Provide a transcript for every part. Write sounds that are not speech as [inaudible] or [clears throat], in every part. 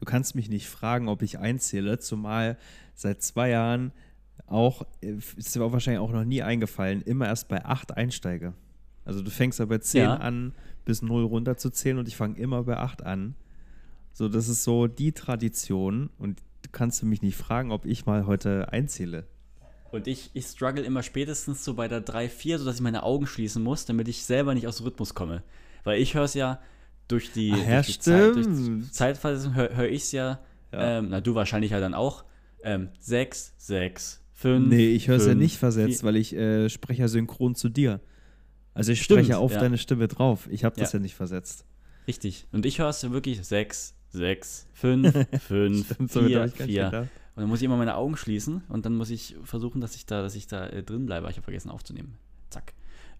du kannst mich nicht fragen, ob ich einzähle, zumal seit zwei Jahren auch, äh, ist dir wahrscheinlich auch noch nie eingefallen, immer erst bei 8 einsteige. Also du fängst ja bei 10 Ja. an, bis 0 runterzuzählen und ich fange immer bei 8 an. So, das ist so die Tradition und du kannst mich nicht fragen, ob ich mal heute einzähle. Und ich, ich struggle immer spätestens so bei der 3, 4, sodass ich meine Augen schließen muss, damit ich selber nicht aus dem Rhythmus komme. Weil ich höre es ja durch die, Ach ja, durch die Zeit, durch die. Zeitversetzung höre hör ich es ja, Ja. Ähm, na du wahrscheinlich ja dann auch, ähm, 6, 6, 5. Nee, ich höre es ja nicht versetzt, vier- weil ich äh, spreche ja synchron zu dir. Also ich Stimmt, spreche auf ja. deine Stimme drauf. Ich habe das Ja. ja nicht versetzt. Richtig. Und ich höre es ja wirklich 6, 6, 5, 5, Stimmt, damit 4, hab ich gar nicht 4. gedacht. Und dann muss ich immer meine Augen schließen und dann muss ich versuchen, dass ich da, dass ich da äh, drin bleibe. Ich habe vergessen aufzunehmen. Zack.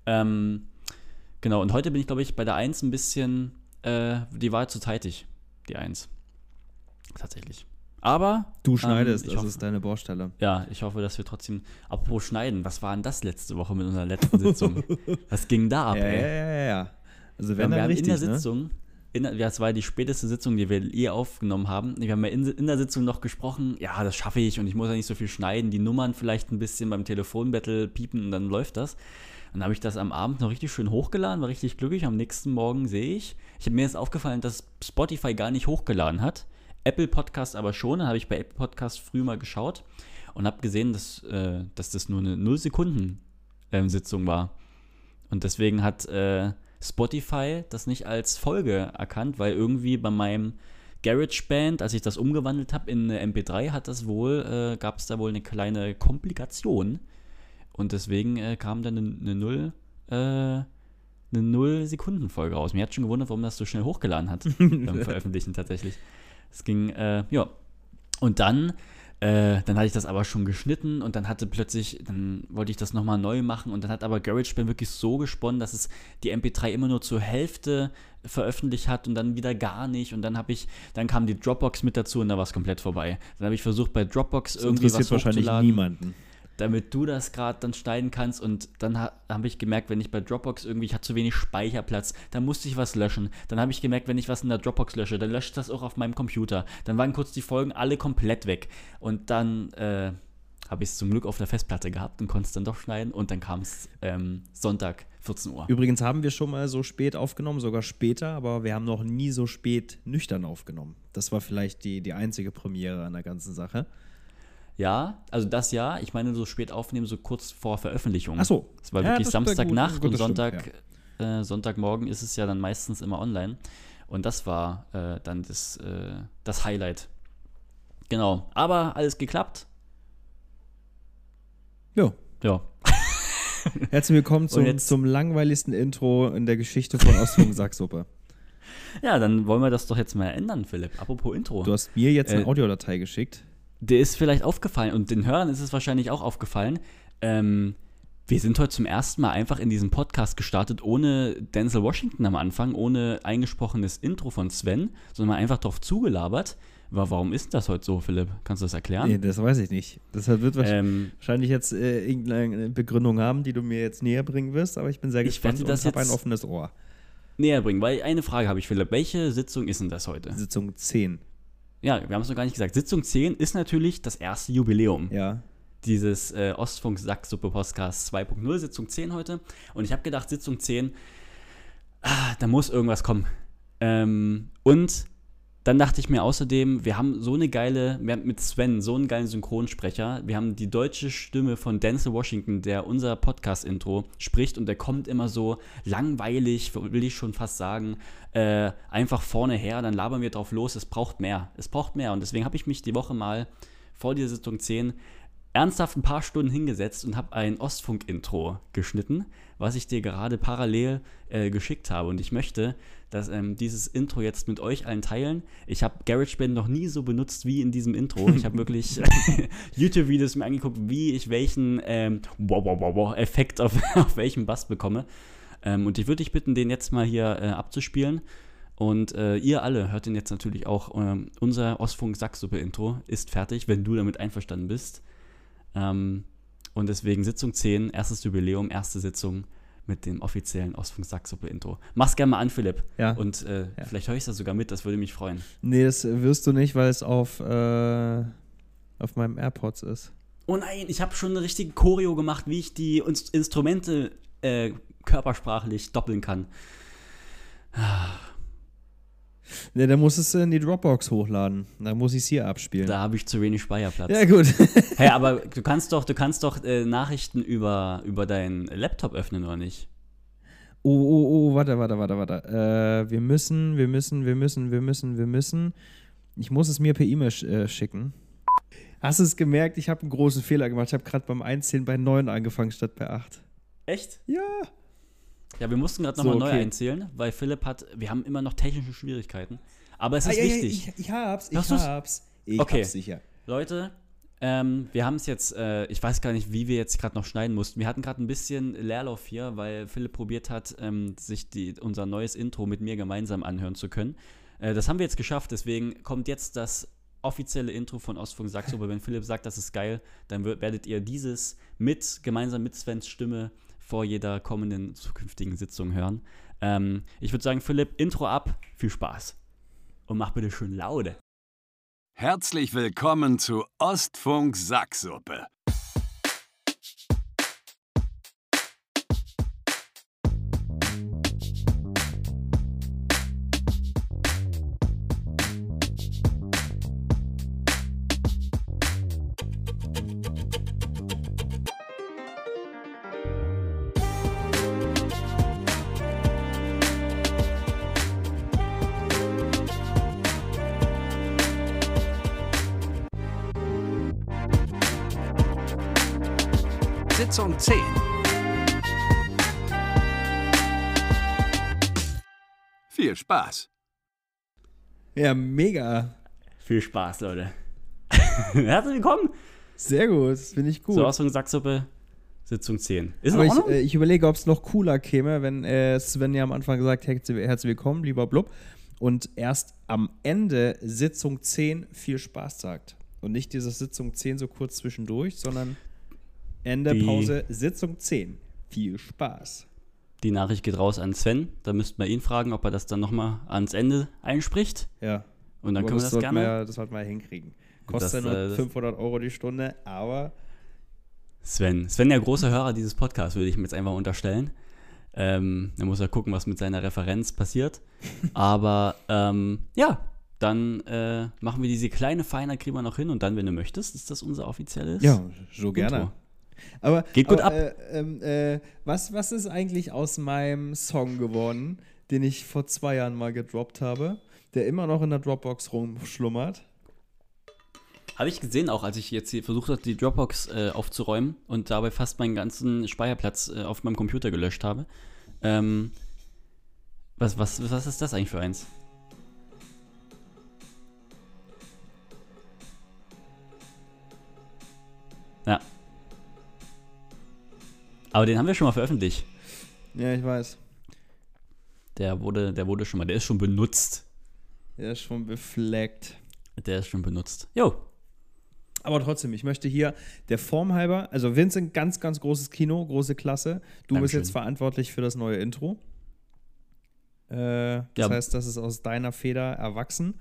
Ähm, genau, und heute bin ich, glaube ich, bei der 1 ein bisschen, äh, die war zu zeitig, die 1. Tatsächlich. Aber. Du ähm, schneidest, ich das hoffe- ist deine Baustelle. Ja, ich hoffe, dass wir trotzdem. Apropos Schneiden, was war denn das letzte Woche mit unserer letzten Sitzung? [laughs] was ging da ab, Ja, ja, ey? ja, ja, ja. Also wenn haben, wir haben richtig, in der ne? Sitzung, in, ja, das war die späteste Sitzung, die wir je aufgenommen haben. Wir haben ja in, in der Sitzung noch gesprochen, ja, das schaffe ich und ich muss ja nicht so viel schneiden, die Nummern vielleicht ein bisschen beim Telefonbattle piepen und dann läuft das. Dann habe ich das am Abend noch richtig schön hochgeladen, war richtig glücklich. Am nächsten Morgen sehe ich, ich habe mir jetzt aufgefallen, dass Spotify gar nicht hochgeladen hat. Apple Podcast aber schon. Dann habe ich bei Apple Podcast früh mal geschaut und habe gesehen, dass, äh, dass das nur eine 0-Sekunden-Sitzung war. Und deswegen hat äh, Spotify das nicht als Folge erkannt, weil irgendwie bei meinem GarageBand, als ich das umgewandelt habe in eine MP3, hat das wohl, äh, gab es da wohl eine kleine Komplikation. Und deswegen äh, kam dann eine, eine Null, äh, eine Null-Sekunden-Folge raus. Mir hat schon gewundert, warum das so schnell hochgeladen hat [laughs] beim Veröffentlichen tatsächlich. Es ging, äh, ja. Und dann, äh, dann hatte ich das aber schon geschnitten und dann hatte plötzlich, dann wollte ich das nochmal neu machen und dann hat aber GarageBand wirklich so gesponnen, dass es die MP3 immer nur zur Hälfte veröffentlicht hat und dann wieder gar nicht und dann habe ich, dann kam die Dropbox mit dazu und da war es komplett vorbei. Dann habe ich versucht bei Dropbox Das irgendwie was wahrscheinlich hochzuladen niemanden. Damit du das gerade dann schneiden kannst. Und dann ha habe ich gemerkt, wenn ich bei Dropbox irgendwie, ich hatte zu wenig Speicherplatz, dann musste ich was löschen. Dann habe ich gemerkt, wenn ich was in der Dropbox lösche, dann löscht das auch auf meinem Computer. Dann waren kurz die Folgen alle komplett weg. Und dann äh, habe ich es zum Glück auf der Festplatte gehabt und konnte es dann doch schneiden. Und dann kam es ähm, Sonntag, 14 Uhr. Übrigens haben wir schon mal so spät aufgenommen, sogar später, aber wir haben noch nie so spät nüchtern aufgenommen. Das war vielleicht die, die einzige Premiere an der ganzen Sache. Ja, also das ja. Ich meine, so spät aufnehmen, so kurz vor Veröffentlichung. Ach so. Es war Ja, wirklich Samstagnacht und das stimmt, Sonntag, äh, Sonntagmorgen ist es ja dann meistens immer online. Und das war äh, dann das, äh, das Highlight. Genau. Aber alles geklappt. Ja. Ja. [laughs] Herzlich willkommen zum, zum langweiligsten Intro in der Geschichte von Ostfunk Sacksuppe. [laughs] Ja, dann wollen wir das doch jetzt mal ändern, Philipp. Apropos Intro. Du hast mir jetzt eine Äh, Audiodatei geschickt. Der ist vielleicht aufgefallen und den Hörern ist es wahrscheinlich auch aufgefallen. Ähm, wir sind heute zum ersten Mal einfach in diesem Podcast gestartet, ohne Denzel Washington am Anfang, ohne eingesprochenes Intro von Sven, sondern mal einfach drauf zugelabert. Wa- Warum ist das heute so, Philipp? Kannst du das erklären? Nee, das weiß ich nicht. Deshalb wird wahrscheinlich ähm, wahrscheinlich jetzt äh, irgendeine Begründung haben, die du mir jetzt näher bringen wirst, aber ich bin sehr Ich gespannt werde das und habe ein offenes Ohr. näher bringen, weil eine Frage habe ich, Philipp. Welche Sitzung ist denn das heute? Sitzung 10. Ja, wir haben es noch gar nicht gesagt. Sitzung 10 ist natürlich das erste Jubiläum. Ja. dieses äh, Ostfunk Sacksuppe Podcast 2.0, Sitzung 10 heute. Und ich habe gedacht, Sitzung 10, ah, da muss irgendwas kommen. Ähm, und dann dachte ich mir außerdem, wir haben so eine geile, wir haben mit Sven so einen geilen Synchronsprecher. Wir haben die deutsche Stimme von Denzel Washington, der unser Podcast-Intro spricht und der kommt immer so langweilig, will ich schon fast sagen, äh, einfach vorne her, dann labern wir drauf los. Es braucht mehr. Es braucht mehr. Und deswegen habe ich mich die Woche mal vor dieser Sitzung 10 ernsthaft ein paar Stunden hingesetzt und habe ein Ostfunk-Intro geschnitten, was ich dir gerade parallel äh, geschickt habe. Und ich möchte, dass ähm, dieses Intro jetzt mit euch allen teilen. Ich habe GarageBand noch nie so benutzt wie in diesem Intro. Ich habe [laughs] wirklich [laughs] YouTube-Videos mir angeguckt, wie ich welchen ähm, wow, wow, wow, wow, Effekt auf, [laughs] auf welchem Bass bekomme. Ähm, und ich würde dich bitten, den jetzt mal hier äh, abzuspielen. Und äh, ihr alle hört den jetzt natürlich auch. Ähm, unser Ostfunk-Sacksuppe-Intro ist fertig, wenn du damit einverstanden bist. Ähm, und deswegen Sitzung 10, erstes Jubiläum, erste Sitzung. mit dem offiziellen Ostfunk Sacksuppe-Intro. Mach's gerne mal an, Philipp. Ja. Und äh, Ja. vielleicht höre ich das sogar mit, das würde mich freuen. Nee, das wirst du nicht, weil es auf, äh, auf meinem AirPods ist. Oh nein, ich habe schon eine richtige Choreo gemacht, wie ich die Inst Instrumente äh, körpersprachlich doppeln kann. Nee, dann muss es in die Dropbox hochladen. Dann muss ich es hier abspielen. Da habe ich zu wenig Speicherplatz. Ja, gut. [laughs] Hey, aber [laughs] du kannst doch, du kannst doch äh, Nachrichten über, über deinen Laptop öffnen, oder nicht? Oh, oh, oh, warte, warte, warte, warte. Äh, wir müssen, wir müssen, wir müssen, wir müssen, wir müssen. Ich muss es mir per E-Mail sch äh, schicken. Hast du es gemerkt? Ich habe einen großen Fehler gemacht. Ich habe gerade beim Einzählen bei 9 angefangen statt bei 8. Echt? Ja. Ja, wir mussten gerade So, nochmal neu okay. einzählen, weil Philipp hat, wir haben immer noch technische Schwierigkeiten. Aber es Ah, ist ja, ja, wichtig. ich, ich hab's, ich du's? hab's. Ich Okay. hab's sicher. Leute, ähm, wir haben es jetzt, äh, ich weiß gar nicht, wie wir jetzt gerade noch schneiden mussten. Wir hatten gerade ein bisschen Leerlauf hier, weil Philipp probiert hat, ähm, sich die, unser neues Intro mit mir gemeinsam anhören zu können. Äh, das haben wir jetzt geschafft, deswegen kommt jetzt das offizielle Intro von Ostfunk Saxober. Wenn Philipp sagt, das ist geil, dann werdet ihr dieses mit, gemeinsam mit Svens Stimme vor jeder kommenden zukünftigen Sitzung hören. Ähm, ich würde sagen, Philipp, Intro ab, viel Spaß. Und mach bitte schön Laude. Herzlich willkommen zu Ostfunk Sacksuppe. 10. Viel Spaß. Ja, mega. Viel Spaß, Leute. [laughs] Herzlich willkommen Sehr gut. Das finde ich gut. zur Ausführung Sacksuppe, Sitzung 10. Ist Aber ich, äh, ich überlege, ob es noch cooler käme, wenn äh, Sven ja am Anfang gesagt hätte, herzlich willkommen, lieber Blub. Und erst am Ende Sitzung 10 viel Spaß sagt. Und nicht diese Sitzung 10 so kurz zwischendurch, sondern Ende Die- Pause Sitzung 10. Viel Spaß. Die Nachricht geht raus an Sven. Da müssten wir ihn fragen, ob er das dann nochmal ans Ende einspricht. Ja. Und dann Aber können wir das gerne. Wir, das sollten wir hinkriegen. Kostet Das, ja nur äh, das- 500 Euro die Stunde, aber Sven. Sven, der große Hörer dieses Podcasts, würde ich mir jetzt einfach unterstellen. Ähm, er muss ja gucken, was mit seiner Referenz passiert. [laughs] Aber ähm, ja, dann äh, machen wir diese kleine Feinheit, kriegen wir noch hin. Und dann, wenn du möchtest, ist das unser offizielles ja, so gerne. Aber, Geht gut aber, ab. Äh, ähm, äh, was, was ist eigentlich aus meinem Song geworden, den ich vor zwei Jahren mal gedroppt habe, der immer noch in der Dropbox rumschlummert? Habe ich gesehen auch, als ich jetzt hier versucht habe, die Dropbox äh, aufzuräumen und dabei fast meinen ganzen Speicherplatz äh, auf meinem Computer gelöscht habe. Ähm, was, was, was ist das eigentlich für eins? Ja. Aber den haben wir schon mal veröffentlicht. Ja, ich weiß. Der wurde, der wurde schon mal, der ist schon benutzt. Der ist schon befleckt. Der ist schon benutzt. Jo, Aber trotzdem, ich möchte hier der Form halber, also Vincent, ganz, ganz großes Kino, große Klasse. Du bist Dankeschön. jetzt verantwortlich für das neue Intro. Äh, das Ja. heißt, das ist aus deiner Feder erwachsen.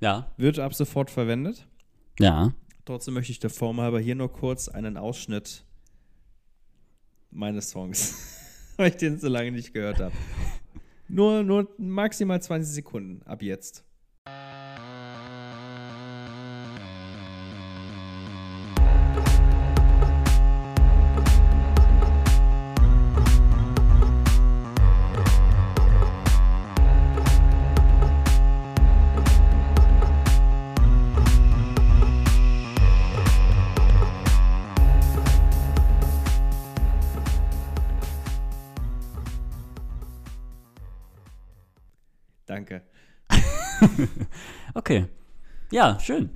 ja, Wird ab sofort verwendet. ja. Trotzdem möchte ich der Form halber hier nur kurz einen Ausschnitt meines Songs, [laughs] weil ich den so lange nicht gehört habe. Nur, nur maximal 20 Sekunden ab jetzt. Ja, schön.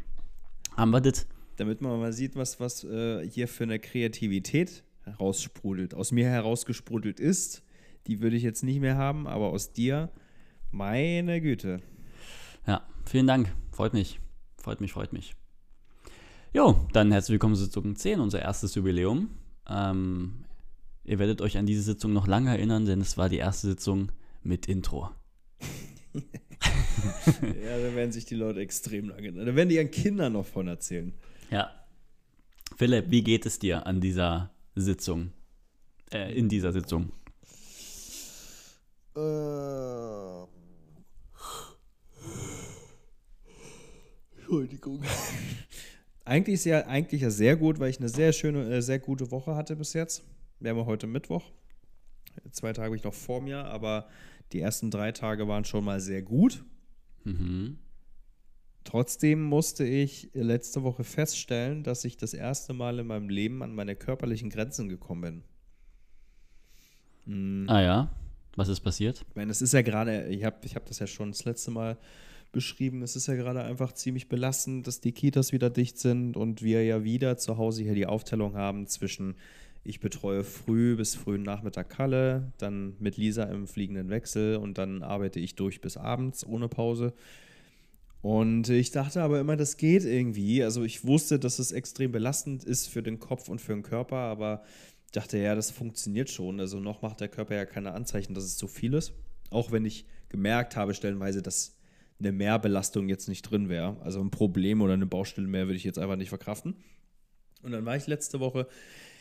Haben wir das. Damit man mal sieht, was, was äh, hier für eine Kreativität heraussprudelt, aus mir herausgesprudelt ist. Die würde ich jetzt nicht mehr haben, aber aus dir, meine Güte. Ja, vielen Dank. Freut mich. Freut mich, freut mich. Jo, dann herzlich willkommen zu Sitzung 10, unser erstes Jubiläum. Ähm, Ihr werdet euch an diese Sitzung noch lange erinnern, denn es war die erste Sitzung mit Intro. [laughs] [laughs] ja, da werden sich die Leute extrem lange. Da werden die ihren Kindern noch von erzählen. Ja. Philipp, wie geht es dir an dieser Sitzung? Äh, in dieser Sitzung? Äh. Entschuldigung. Eigentlich ist ja eigentlich ja sehr gut, weil ich eine sehr schöne, äh, sehr gute Woche hatte bis jetzt. Wir haben heute Mittwoch. Zwei Tage habe ich noch vor mir, aber die ersten drei Tage waren schon mal sehr gut. Mhm. Trotzdem musste ich letzte Woche feststellen, dass ich das erste Mal in meinem Leben an meine körperlichen Grenzen gekommen bin. Mhm. Ah ja, was ist passiert? Ich meine, es ist ja gerade, ich habe ich hab das ja schon das letzte Mal beschrieben, es ist ja gerade einfach ziemlich belastend, dass die Kitas wieder dicht sind und wir ja wieder zu Hause hier die Aufteilung haben zwischen ich betreue früh bis frühen Nachmittag Kalle, dann mit Lisa im fliegenden Wechsel und dann arbeite ich durch bis abends ohne Pause. Und ich dachte aber immer, das geht irgendwie. Also ich wusste, dass es extrem belastend ist für den Kopf und für den Körper, aber dachte, ja, das funktioniert schon. Also noch macht der Körper ja keine Anzeichen, dass es zu viel ist. Auch wenn ich gemerkt habe, stellenweise, dass eine Mehrbelastung jetzt nicht drin wäre. Also ein Problem oder eine Baustelle mehr würde ich jetzt einfach nicht verkraften. Und dann war ich letzte Woche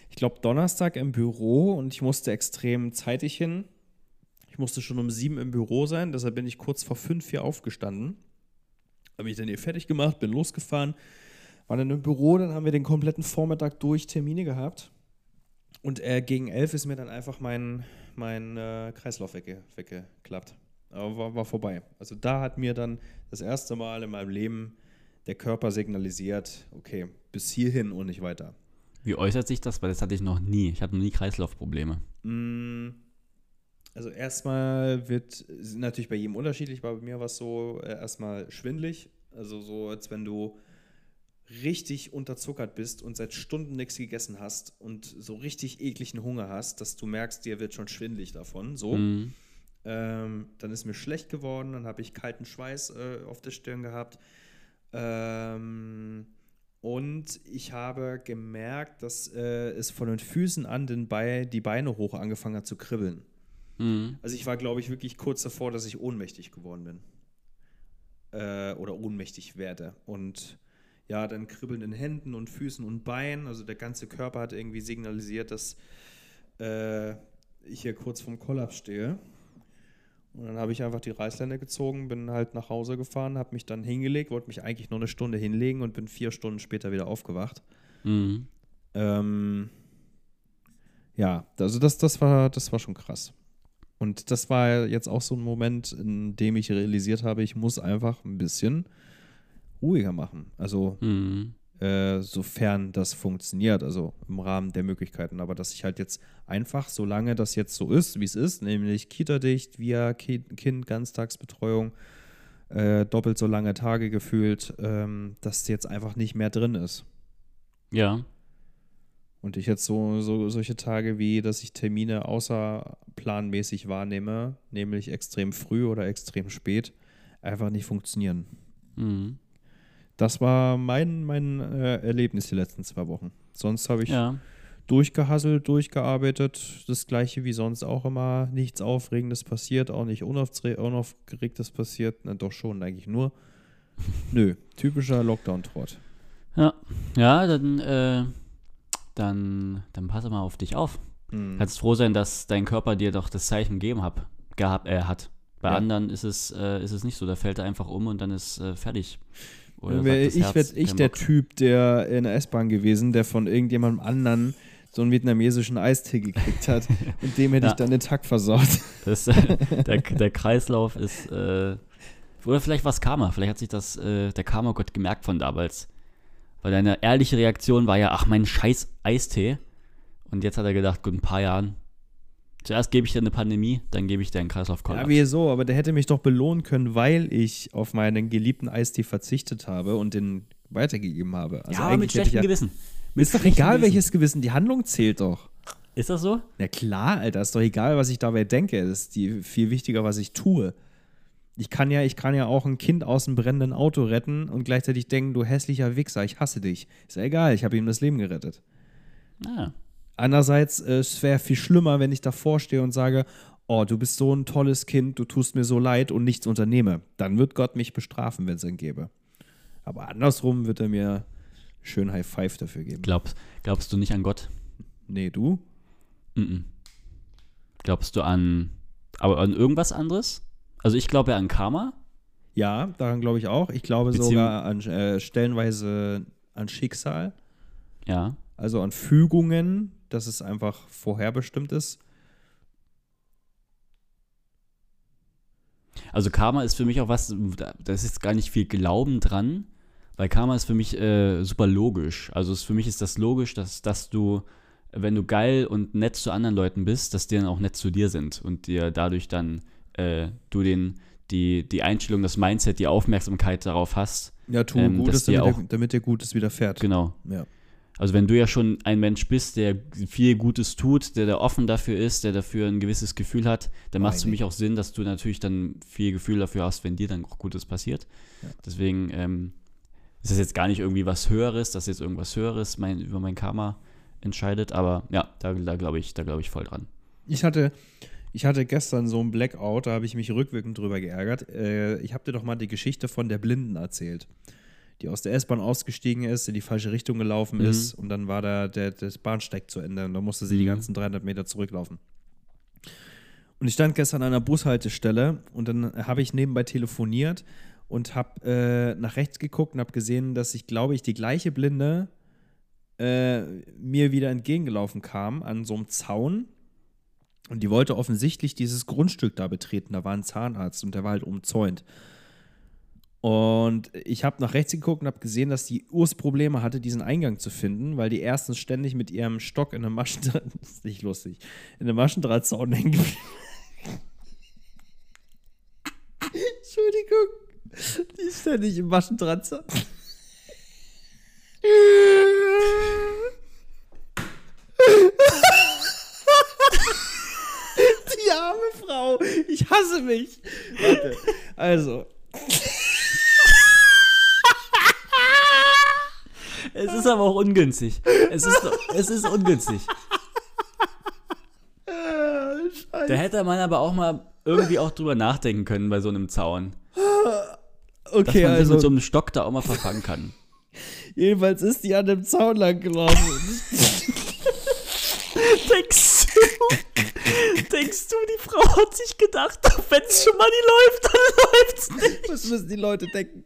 ich glaube, Donnerstag im Büro und ich musste extrem zeitig hin. Ich musste schon um sieben im Büro sein, deshalb bin ich kurz vor fünf hier aufgestanden. Habe mich dann hier fertig gemacht, bin losgefahren, war dann im Büro, dann haben wir den kompletten Vormittag durch Termine gehabt. Und äh, gegen elf ist mir dann einfach mein, mein äh, Kreislauf wegge weggeklappt. Aber war, war vorbei. Also da hat mir dann das erste Mal in meinem Leben der Körper signalisiert, okay, bis hierhin und nicht weiter. Wie äußert sich das? Weil das hatte ich noch nie. Ich hatte noch nie Kreislaufprobleme. Mm, also erstmal wird, natürlich bei jedem unterschiedlich, aber bei mir war es so äh, erstmal schwindlig. Also so, als wenn du richtig unterzuckert bist und seit Stunden nichts gegessen hast und so richtig ekligen Hunger hast, dass du merkst, dir wird schon schwindlig davon. So. Mhm. Ähm, dann ist mir schlecht geworden, dann habe ich kalten Schweiß äh, auf der Stirn gehabt. Ähm, und ich habe gemerkt, dass äh, es von den Füßen an den Be die Beine hoch angefangen hat zu kribbeln. Mhm. Also ich war, glaube ich, wirklich kurz davor, dass ich ohnmächtig geworden bin. Äh, oder ohnmächtig werde. Und ja, dann kribbelnden Händen und Füßen und Beinen. Also der ganze Körper hat irgendwie signalisiert, dass äh, ich hier kurz vorm Kollaps stehe. Und dann habe ich einfach die Reißleine gezogen, bin halt nach Hause gefahren, habe mich dann hingelegt, wollte mich eigentlich nur eine Stunde hinlegen und bin vier Stunden später wieder aufgewacht. Mhm. Ähm, ja, also das, das, war, das war schon krass. Und das war jetzt auch so ein Moment, in dem ich realisiert habe, ich muss einfach ein bisschen ruhiger machen. Also mhm. Äh, sofern das funktioniert, also im Rahmen der Möglichkeiten. Aber dass ich halt jetzt einfach, solange das jetzt so ist, wie es ist, nämlich Kita-dicht, via Kind, Ganztagsbetreuung, äh, doppelt so lange Tage gefühlt, ähm, dass jetzt einfach nicht mehr drin ist. Ja. Und ich jetzt so, so solche Tage wie, dass ich Termine außerplanmäßig wahrnehme, nämlich extrem früh oder extrem spät, einfach nicht funktionieren. Mhm. Das war mein, mein äh, Erlebnis die letzten zwei Wochen. Sonst habe ich ja. durchgehasselt, durchgearbeitet. Das gleiche wie sonst auch immer. Nichts Aufregendes passiert, auch nicht Unaufgeregtes passiert. Na, doch schon, eigentlich nur. Nö, typischer Lockdown-Trott. Ja, ja, dann, äh, dann, dann passe mal auf dich auf. Hm. Kannst froh sein, dass dein Körper dir doch das Zeichen gegeben hab, gehabt, äh, hat. Bei ja. anderen ist es, äh, ist es nicht so. Da fällt er einfach um und dann ist äh, fertig. Wäre ich wäre ich der Typ, der in der S-Bahn gewesen, der von irgendjemandem anderen so einen vietnamesischen Eistee gekriegt hat [laughs] und dem hätte ja. ich dann den Tag versaut. Das, äh, der, der, Kreislauf ist äh, oder vielleicht war es Karma, vielleicht hat sich das äh, der Karma-Gott gemerkt von damals. Weil deine ehrliche Reaktion war ja, ach mein scheiß Eistee. Und jetzt hat er gedacht, gut, ein paar Jahren Zuerst gebe ich dir eine Pandemie, dann gebe ich dir einen Kreislaufkollaps. Ja, wieso? Aber der hätte mich doch belohnen können, weil ich auf meinen geliebten Eistee verzichtet habe und den weitergegeben habe. Also ja, aber mit schlechtem ja, Gewissen. Mit ist doch egal, Gewissen. welches Gewissen. Die Handlung zählt doch. Ist das so? Na klar, Alter. Ist doch egal, was ich dabei denke. Das ist die, viel wichtiger, was ich tue. Ich kann ja, ich kann ja auch ein Kind aus einem brennenden Auto retten und gleichzeitig denken, du hässlicher Wichser, ich hasse dich. Ist ja egal, ich habe ihm das Leben gerettet. Ah. Andererseits, äh, es wäre viel schlimmer, wenn ich davor stehe und sage, oh, du bist so ein tolles Kind, du tust mir so leid und nichts unternehme. Dann wird Gott mich bestrafen, wenn es ihn gäbe. Aber andersrum wird er mir schön High Five dafür geben. Glaubst, glaubst du nicht an Gott? Nee, du? Mm -mm. Glaubst du an, aber an irgendwas anderes? Also ich glaube ja an Karma. Ja, daran glaube ich auch. Ich glaube Beziehung- sogar an äh, stellenweise an Schicksal, Ja. also an Fügungen, dass es einfach vorherbestimmt ist. Also Karma ist für mich auch was, da ist jetzt gar nicht viel Glauben dran, weil Karma ist für mich äh, super logisch. Also es, für mich ist das logisch, dass, dass du, wenn du geil und nett zu anderen Leuten bist, dass die dann auch nett zu dir sind und dir dadurch dann äh, du den, die, die Einstellung, das Mindset, die Aufmerksamkeit darauf hast. Ja, tu Ähm, Gutes, damit, auch- dir, damit dir Gutes widerfährt. Genau. Ja. Also wenn du ja schon ein Mensch bist, der viel Gutes tut, der da offen dafür ist, der dafür ein gewisses Gefühl hat, dann macht es für mich auch Sinn, dass du natürlich dann viel Gefühl dafür hast, wenn dir dann auch Gutes passiert. Ja. Deswegen ähm, ist das jetzt gar nicht irgendwie was Höheres, dass jetzt irgendwas Höheres mein, über mein Karma entscheidet, aber ja, da, da glaube ich, da glaube ich voll dran. Ich hatte, ich hatte gestern so einen Blackout, da habe ich mich rückwirkend drüber geärgert. Äh, ich habe dir doch mal die Geschichte von der Blinden erzählt, die aus der S-Bahn ausgestiegen ist, in die falsche Richtung gelaufen Mhm. ist und dann war da der, das Bahnsteig zu Ende und da musste sie die Mhm. ganzen 300 Meter zurücklaufen. Und ich stand gestern an einer Bushaltestelle und dann habe ich nebenbei telefoniert und habe äh, nach rechts geguckt und habe gesehen, dass ich, glaube ich, die gleiche Blinde äh, mir wieder entgegengelaufen kam an so einem Zaun. Und die wollte offensichtlich dieses Grundstück da betreten. Da war ein Zahnarzt und der war halt umzäunt. Und ich habe nach rechts geguckt und habe gesehen, dass die Urs Probleme hatte, diesen Eingang zu finden, weil die erstens ständig mit ihrem Stock in einem Maschendraht, [laughs] das ist nicht lustig, in einem Maschendrahtzaun [laughs] hängen. Entschuldigung, die ist ständig im Maschendrahtzaun. Die arme Frau. Ich hasse mich. Warte. Also. Es ist aber auch ungünstig. Es ist, es ist ungünstig. Da hätte man aber auch mal irgendwie auch drüber nachdenken können bei so einem Zaun. Dass Okay, man sich mit so also. einem Stock da auch mal verfangen kann. Jedenfalls ist die an dem Zaun lang gelaufen. [laughs] Denkst du, denkst du, die Frau hat sich gedacht, wenn es schon mal nicht läuft, dann läuft's nicht. Was müssen die Leute denken?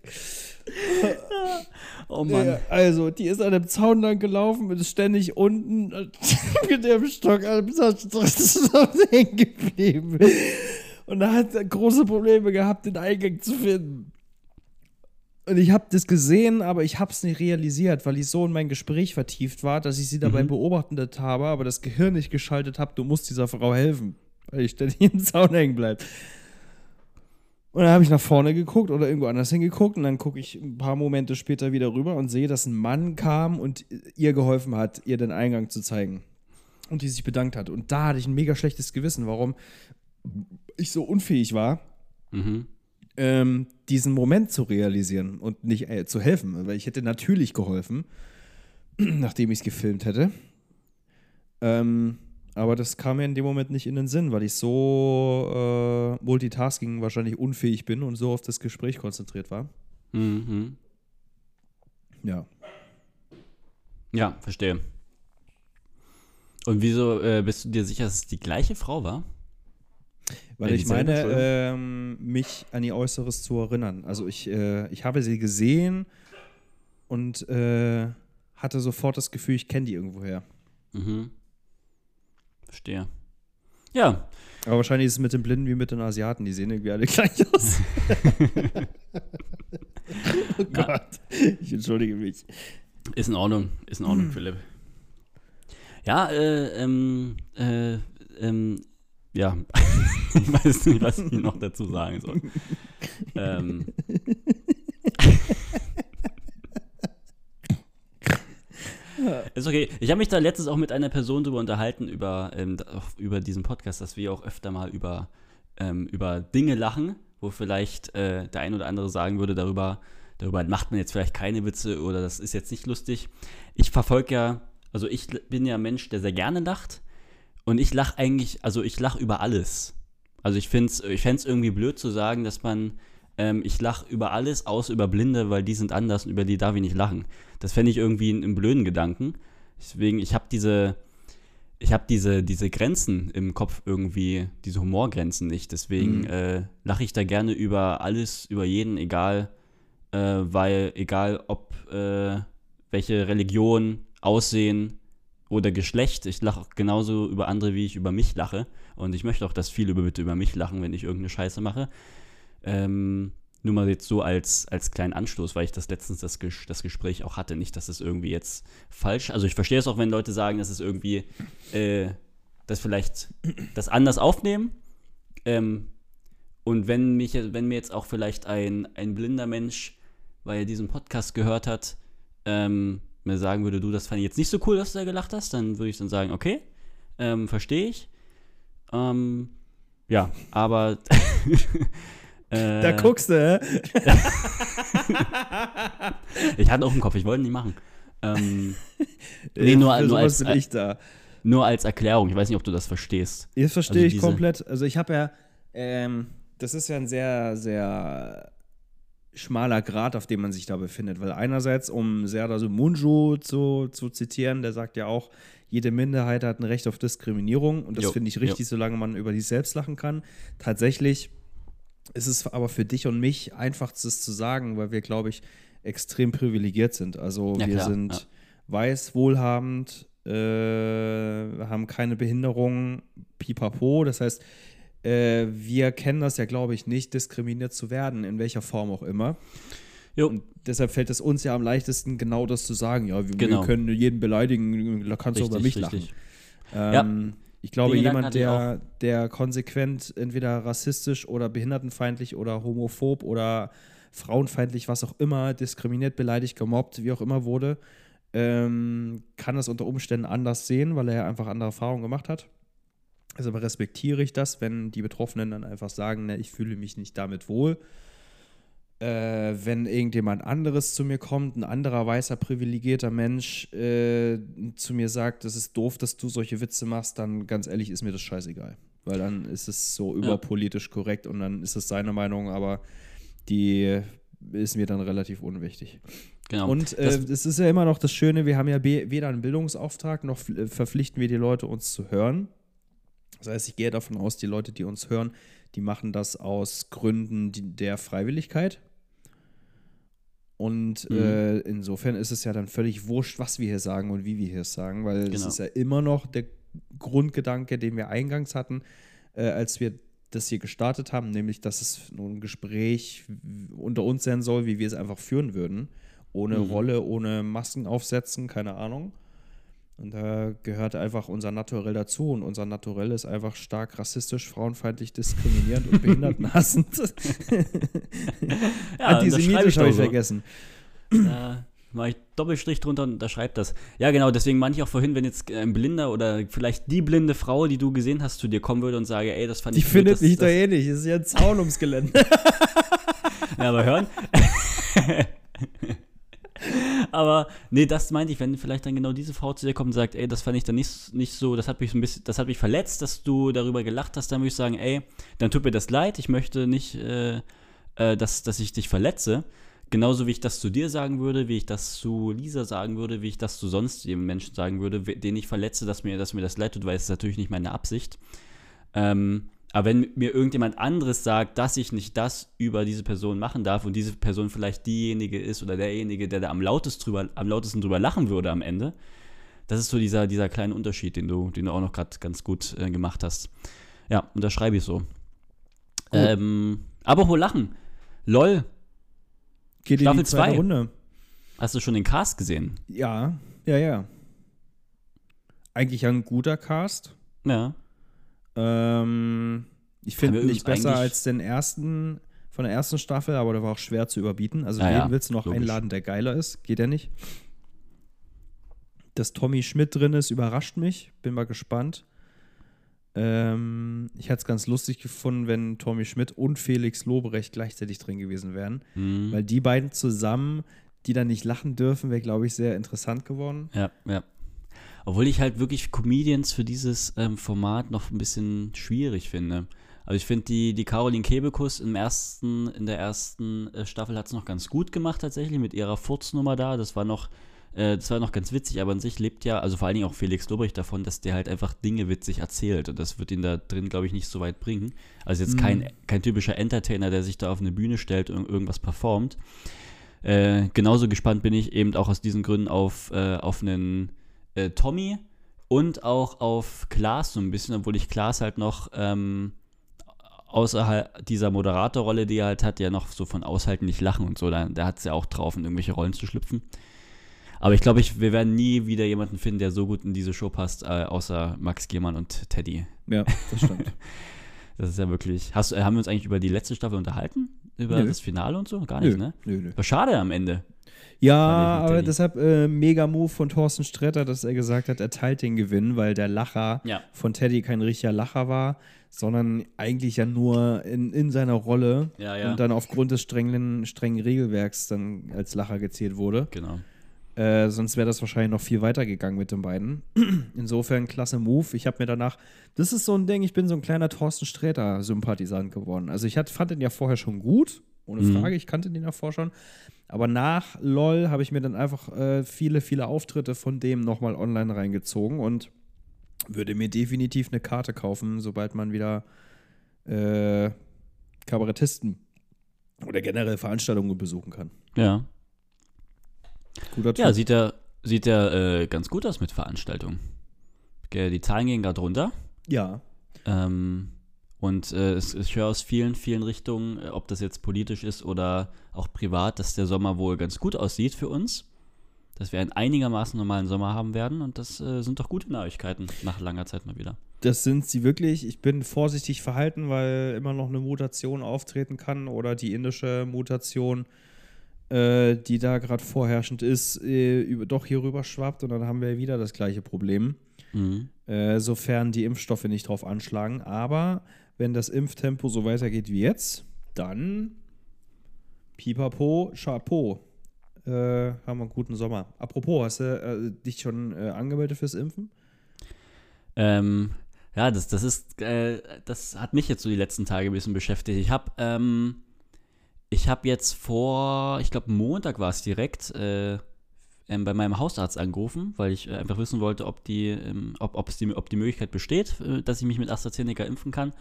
[laughs] Oh Mann. Ja, also, die ist an dem Zaun lang gelaufen und ist ständig unten [laughs] mit dem Stock an dem Zaun hängen geblieben. Und da hat sie große Probleme gehabt, den Eingang zu finden. Und ich habe das gesehen, aber ich habe es nicht realisiert, weil ich so in mein Gespräch vertieft war, dass ich sie dabei beobachtet habe, aber das Gehirn nicht geschaltet habe, du musst dieser Frau helfen, weil ich ständig im Zaun hängen bleibt. Und dann habe ich nach vorne geguckt oder irgendwo anders hingeguckt und dann gucke ich ein paar Momente später wieder rüber und sehe, dass ein Mann kam und ihr geholfen hat, ihr den Eingang zu zeigen. Und die sich bedankt hat. Und da hatte ich ein mega schlechtes Gewissen, warum ich so unfähig war, Mhm. ähm, diesen Moment zu realisieren und nicht äh, zu helfen. Weil ich hätte natürlich geholfen, [clears throat] nachdem ich es gefilmt hätte. Ähm, aber das kam mir in dem Moment nicht in den Sinn, weil ich so äh, Multitasking wahrscheinlich unfähig bin und so auf das Gespräch konzentriert war. Mhm. Ja. Ja, verstehe. Und wieso äh, bist du dir sicher, dass es die gleiche Frau war? Weil ich meine, ähm, mich an ihr Äußeres zu erinnern. Also ich, äh, ich habe sie gesehen und äh, hatte sofort das Gefühl, ich kenne die irgendwoher. Mhm. Verstehe. Ja, Aber wahrscheinlich ist es mit den Blinden wie mit den Asiaten. Die sehen irgendwie alle [laughs] gleich aus. [laughs] oh Gott. Ich entschuldige mich. ist in Ordnung. Ist in Ordnung, Philipp. Ja, äh, ähm, äh, ähm, ja. [laughs] ich weiß nicht, was ich noch dazu sagen soll. ähm, [laughs] Ist okay. Ich habe mich da letztens auch mit einer Person drüber unterhalten, über, ähm, über diesen Podcast, dass wir auch öfter mal über, ähm, über Dinge lachen, wo vielleicht äh, der ein oder andere sagen würde, darüber, darüber macht man jetzt vielleicht keine Witze oder das ist jetzt nicht lustig. Ich verfolge ja Also ich bin ja ein Mensch, der sehr gerne lacht. Und ich lache eigentlich, also ich lache über alles. Also ich finde es ich irgendwie blöd zu sagen, dass man, ähm, ich lache über alles, außer über Blinde, weil die sind anders und über die darf ich nicht lachen. Das fände ich irgendwie einen, einen blöden Gedanken. Deswegen, ich habe diese, ich habe diese, diese Grenzen im Kopf irgendwie, diese Humorgrenzen nicht. Deswegen Mhm. äh, lache ich da gerne über alles, über jeden, egal, äh, weil egal ob äh, welche Religion, Aussehen oder Geschlecht, ich lache genauso über andere, wie ich über mich lache. Und ich möchte auch, dass viele über, bitte über mich lachen, wenn ich irgendeine Scheiße mache. Ähm, nur mal jetzt so als, als kleinen Anstoß, weil ich das letztens das, Ges das Gespräch auch hatte. Nicht, dass es irgendwie jetzt falsch. Also ich verstehe es auch, wenn Leute sagen, dass es irgendwie äh, das vielleicht das anders aufnehmen. Ähm, und wenn mich, wenn mir jetzt auch vielleicht ein, ein blinder Mensch, weil er diesen Podcast gehört hat, ähm, mir sagen würde, du, das fand ich jetzt nicht so cool, dass du da gelacht hast, dann würde ich dann sagen, okay, ähm, verstehe ich. Ähm, ja, aber [laughs] äh, Da guckst du, hä? [laughs] Ich hatte auch im Kopf, ich wollte ihn nicht machen. Ähm, [laughs] nee, nur, nur, als, nur als Erklärung. Ich weiß nicht, ob du das verstehst. Das verstehe Also ich komplett. Also ich habe ja, ähm, das ist ja ein sehr, sehr schmaler Grad, auf dem man sich da befindet. Weil einerseits, um Serdar Munjo zu, zu zitieren, der sagt ja auch, jede Minderheit hat ein Recht auf Diskriminierung. Und das Jo, finde ich richtig, solange man über sich selbst lachen kann. Tatsächlich ist es aber für dich und mich einfach, das zu sagen, weil wir, glaube ich, extrem privilegiert sind. Also Ja, wir klar, sind ja. weiß, wohlhabend, äh, haben keine Behinderung, pipapo. Das heißt, äh, wir kennen das ja, glaube ich, nicht, diskriminiert zu werden, in welcher Form auch immer. Jo, Und deshalb fällt es uns ja am leichtesten, genau das zu sagen. Ja, wir, Genau. wir können jeden beleidigen, da kannst du auch über mich richtig, lachen. Ähm, Ich glaube, Den jemand, der, der konsequent entweder rassistisch oder behindertenfeindlich oder homophob oder frauenfeindlich, was auch immer, diskriminiert, beleidigt, gemobbt, wie auch immer wurde, ähm, kann das unter Umständen anders sehen, weil er ja einfach andere Erfahrungen gemacht hat. Also respektiere ich das, wenn die Betroffenen dann einfach sagen, ne, ich fühle mich nicht damit wohl. Äh, wenn irgendjemand anderes zu mir kommt, ein anderer weißer privilegierter Mensch äh, zu mir sagt, das ist doof, dass du solche Witze machst, dann ganz ehrlich ist mir das scheißegal. Weil dann ist es so überpolitisch korrekt und dann ist es seine Meinung, aber die ist mir dann relativ unwichtig. genau. Und äh, es ist ja immer noch das Schöne, wir haben ja weder einen Bildungsauftrag noch verpflichten wir die Leute, uns zu hören. Das heißt, ich gehe davon aus, die Leute, die uns hören, die machen das aus Gründen der Freiwilligkeit. Und Mhm. äh, insofern ist es ja dann völlig wurscht, was wir hier sagen und wie wir hier sagen, weil es Genau. ist ja immer noch der Grundgedanke, den wir eingangs hatten, äh, als wir das hier gestartet haben, nämlich, dass es nur ein Gespräch unter uns sein soll, wie wir es einfach führen würden. Ohne Mhm. Rolle, ohne Masken aufsetzen, keine Ahnung. Und da gehört einfach unser Naturell dazu. Und unser Naturell ist einfach stark rassistisch, frauenfeindlich, diskriminierend und behindertenhassend. [laughs] [laughs] ja, Antisemitisch habe ich so. vergessen. Da mache ich Doppelstrich drunter und da schreibt das. Ja, genau, deswegen meinte ich auch vorhin, wenn jetzt ein Blinder oder vielleicht die blinde Frau, die du gesehen hast, zu dir kommen würde und sage, ey, das fand Die ich blöd, findet das- mich doch das- eh nicht. Es ist ja ein Zaun ums Gelände. [laughs] Ja, aber hören. [laughs] aber nee, das meinte ich, wenn vielleicht dann genau diese Frau zu dir kommt und sagt, ey, das fand ich dann nicht, nicht so, das hat mich ein bisschen, das hat mich verletzt, dass du darüber gelacht hast, dann würde ich sagen, ey, dann tut mir das leid, ich möchte nicht, äh, äh, dass, dass ich dich verletze. Genauso wie ich das zu dir sagen würde, wie ich das zu Lisa sagen würde, wie ich das zu sonst jedem Menschen sagen würde, den ich verletze, dass mir, dass mir das leid tut, weil es ist natürlich nicht meine Absicht. Ähm, aber wenn mir irgendjemand anderes sagt, dass ich nicht das über diese Person machen darf und diese Person vielleicht diejenige ist oder derjenige, der da am, lautest drüber, am lautesten drüber lachen würde am Ende, das ist so dieser, dieser kleine Unterschied, den du, den du auch noch gerade ganz gut äh, gemacht hast. Ja, und das schreibe ich so. Ähm, aber wo lachen? LOL, Geht Staffel in die zweite zwei. Runde. hast du schon den Cast gesehen? Ja, ja, ja. Eigentlich ein guter Cast. Ja. Ähm, ich finde nicht besser als den ersten von der ersten Staffel, aber der war auch schwer zu überbieten. Also Ja, wen willst du noch logisch. einladen, der geiler ist? Geht ja nicht. Dass Tommy Schmidt drin ist, überrascht mich. Bin mal gespannt. Ähm, ich hätte es ganz lustig gefunden, wenn Tommy Schmidt und Felix Lobrecht gleichzeitig drin gewesen wären. Hm. Weil die beiden zusammen, die dann nicht lachen dürfen, wäre, glaube ich, sehr interessant geworden. Ja, ja. Obwohl ich halt wirklich Comedians für dieses ähm, Format noch ein bisschen schwierig finde. Also ich finde die, die Caroline Kebekus im ersten, in der ersten äh, Staffel hat es noch ganz gut gemacht tatsächlich mit ihrer Furznummer da. Das war noch, äh, das war noch ganz witzig, aber an sich lebt ja, also vor allen Dingen auch Felix Lobrecht davon, dass der halt einfach Dinge witzig erzählt. Und das wird ihn da drin, glaube ich, nicht so weit bringen. Also jetzt kein, kein typischer Entertainer, der sich da auf eine Bühne stellt und irgendwas performt. Äh, genauso gespannt bin ich eben auch aus diesen Gründen auf, äh, auf einen äh, Tommy und auch auf Klaas so ein bisschen, obwohl ich Klaas halt noch ähm, außerhalb dieser Moderatorrolle, die er halt hat, ja noch so von Aushalten nicht lachen und so, da, da hat es ja auch drauf, in irgendwelche Rollen zu schlüpfen. Aber ich glaube, ich, wir werden nie wieder jemanden finden, der so gut in diese Show passt, äh, außer Max Giermann und Teddy. Ja, das stimmt. [laughs] Das ist ja wirklich. Hast, äh, haben wir uns eigentlich über die letzte Staffel unterhalten? Über Nö. das Finale und so? Gar nicht, nö, ne? nö, nö. War schade am Ende. Ja, aber deshalb äh, mega Move von Thorsten Sträter, dass er gesagt hat, er teilt den Gewinn, weil der Lacher Ja. von Teddy kein richtiger Lacher war, sondern eigentlich ja nur in, in seiner Rolle Ja, ja. und dann aufgrund des strengen, strengen Regelwerks dann als Lacher gezählt wurde. Genau. Äh, sonst wäre das wahrscheinlich noch viel weiter gegangen mit den beiden. [clears throat] Insofern klasse Move. Ich habe mir danach, das ist so ein Ding, ich bin so ein kleiner Thorsten Sträter-Sympathisant geworden. Also ich hat, fand den ja vorher schon gut, ohne Mhm. Frage, ich kannte den ja vorher schon. Aber nach LOL habe ich mir dann einfach äh, viele, viele Auftritte von dem nochmal online reingezogen und würde mir definitiv eine Karte kaufen, sobald man wieder äh, Kabarettisten oder generell Veranstaltungen besuchen kann. Ja. Guter Typ. Ja, sieht er sieht er äh, ganz gut aus mit Veranstaltungen. Ge- Die Zahlen gehen gerade runter. ja. Ähm, und äh, ich höre aus vielen, vielen Richtungen, äh, ob das jetzt politisch ist oder auch privat, dass der Sommer wohl ganz gut aussieht für uns. Dass wir einen einigermaßen normalen Sommer haben werden und das äh, sind doch gute Neuigkeiten nach langer Zeit mal wieder. Das sind sie wirklich. Ich bin vorsichtig verhalten, weil immer noch eine Mutation auftreten kann oder die indische Mutation, äh, die da gerade vorherrschend ist, äh, über, doch hier rüber schwappt und dann haben wir wieder das gleiche Problem. Mhm. Äh, sofern die Impfstoffe nicht drauf anschlagen. Aber wenn das Impftempo so weitergeht wie jetzt, dann pipapo, chapeau. Äh, haben wir einen guten Sommer. Apropos, hast du äh, dich schon äh, angemeldet fürs Impfen? Ähm, ja, das, das ist, äh, das hat mich jetzt so die letzten Tage ein bisschen beschäftigt. Ich habe, ähm, ich habe jetzt vor, ich glaube Montag war es direkt, äh, ähm, bei meinem Hausarzt angerufen, weil ich äh, einfach wissen wollte, ob die, ähm, ob, die, ob die Möglichkeit besteht, äh, dass ich mich mit AstraZeneca impfen kann.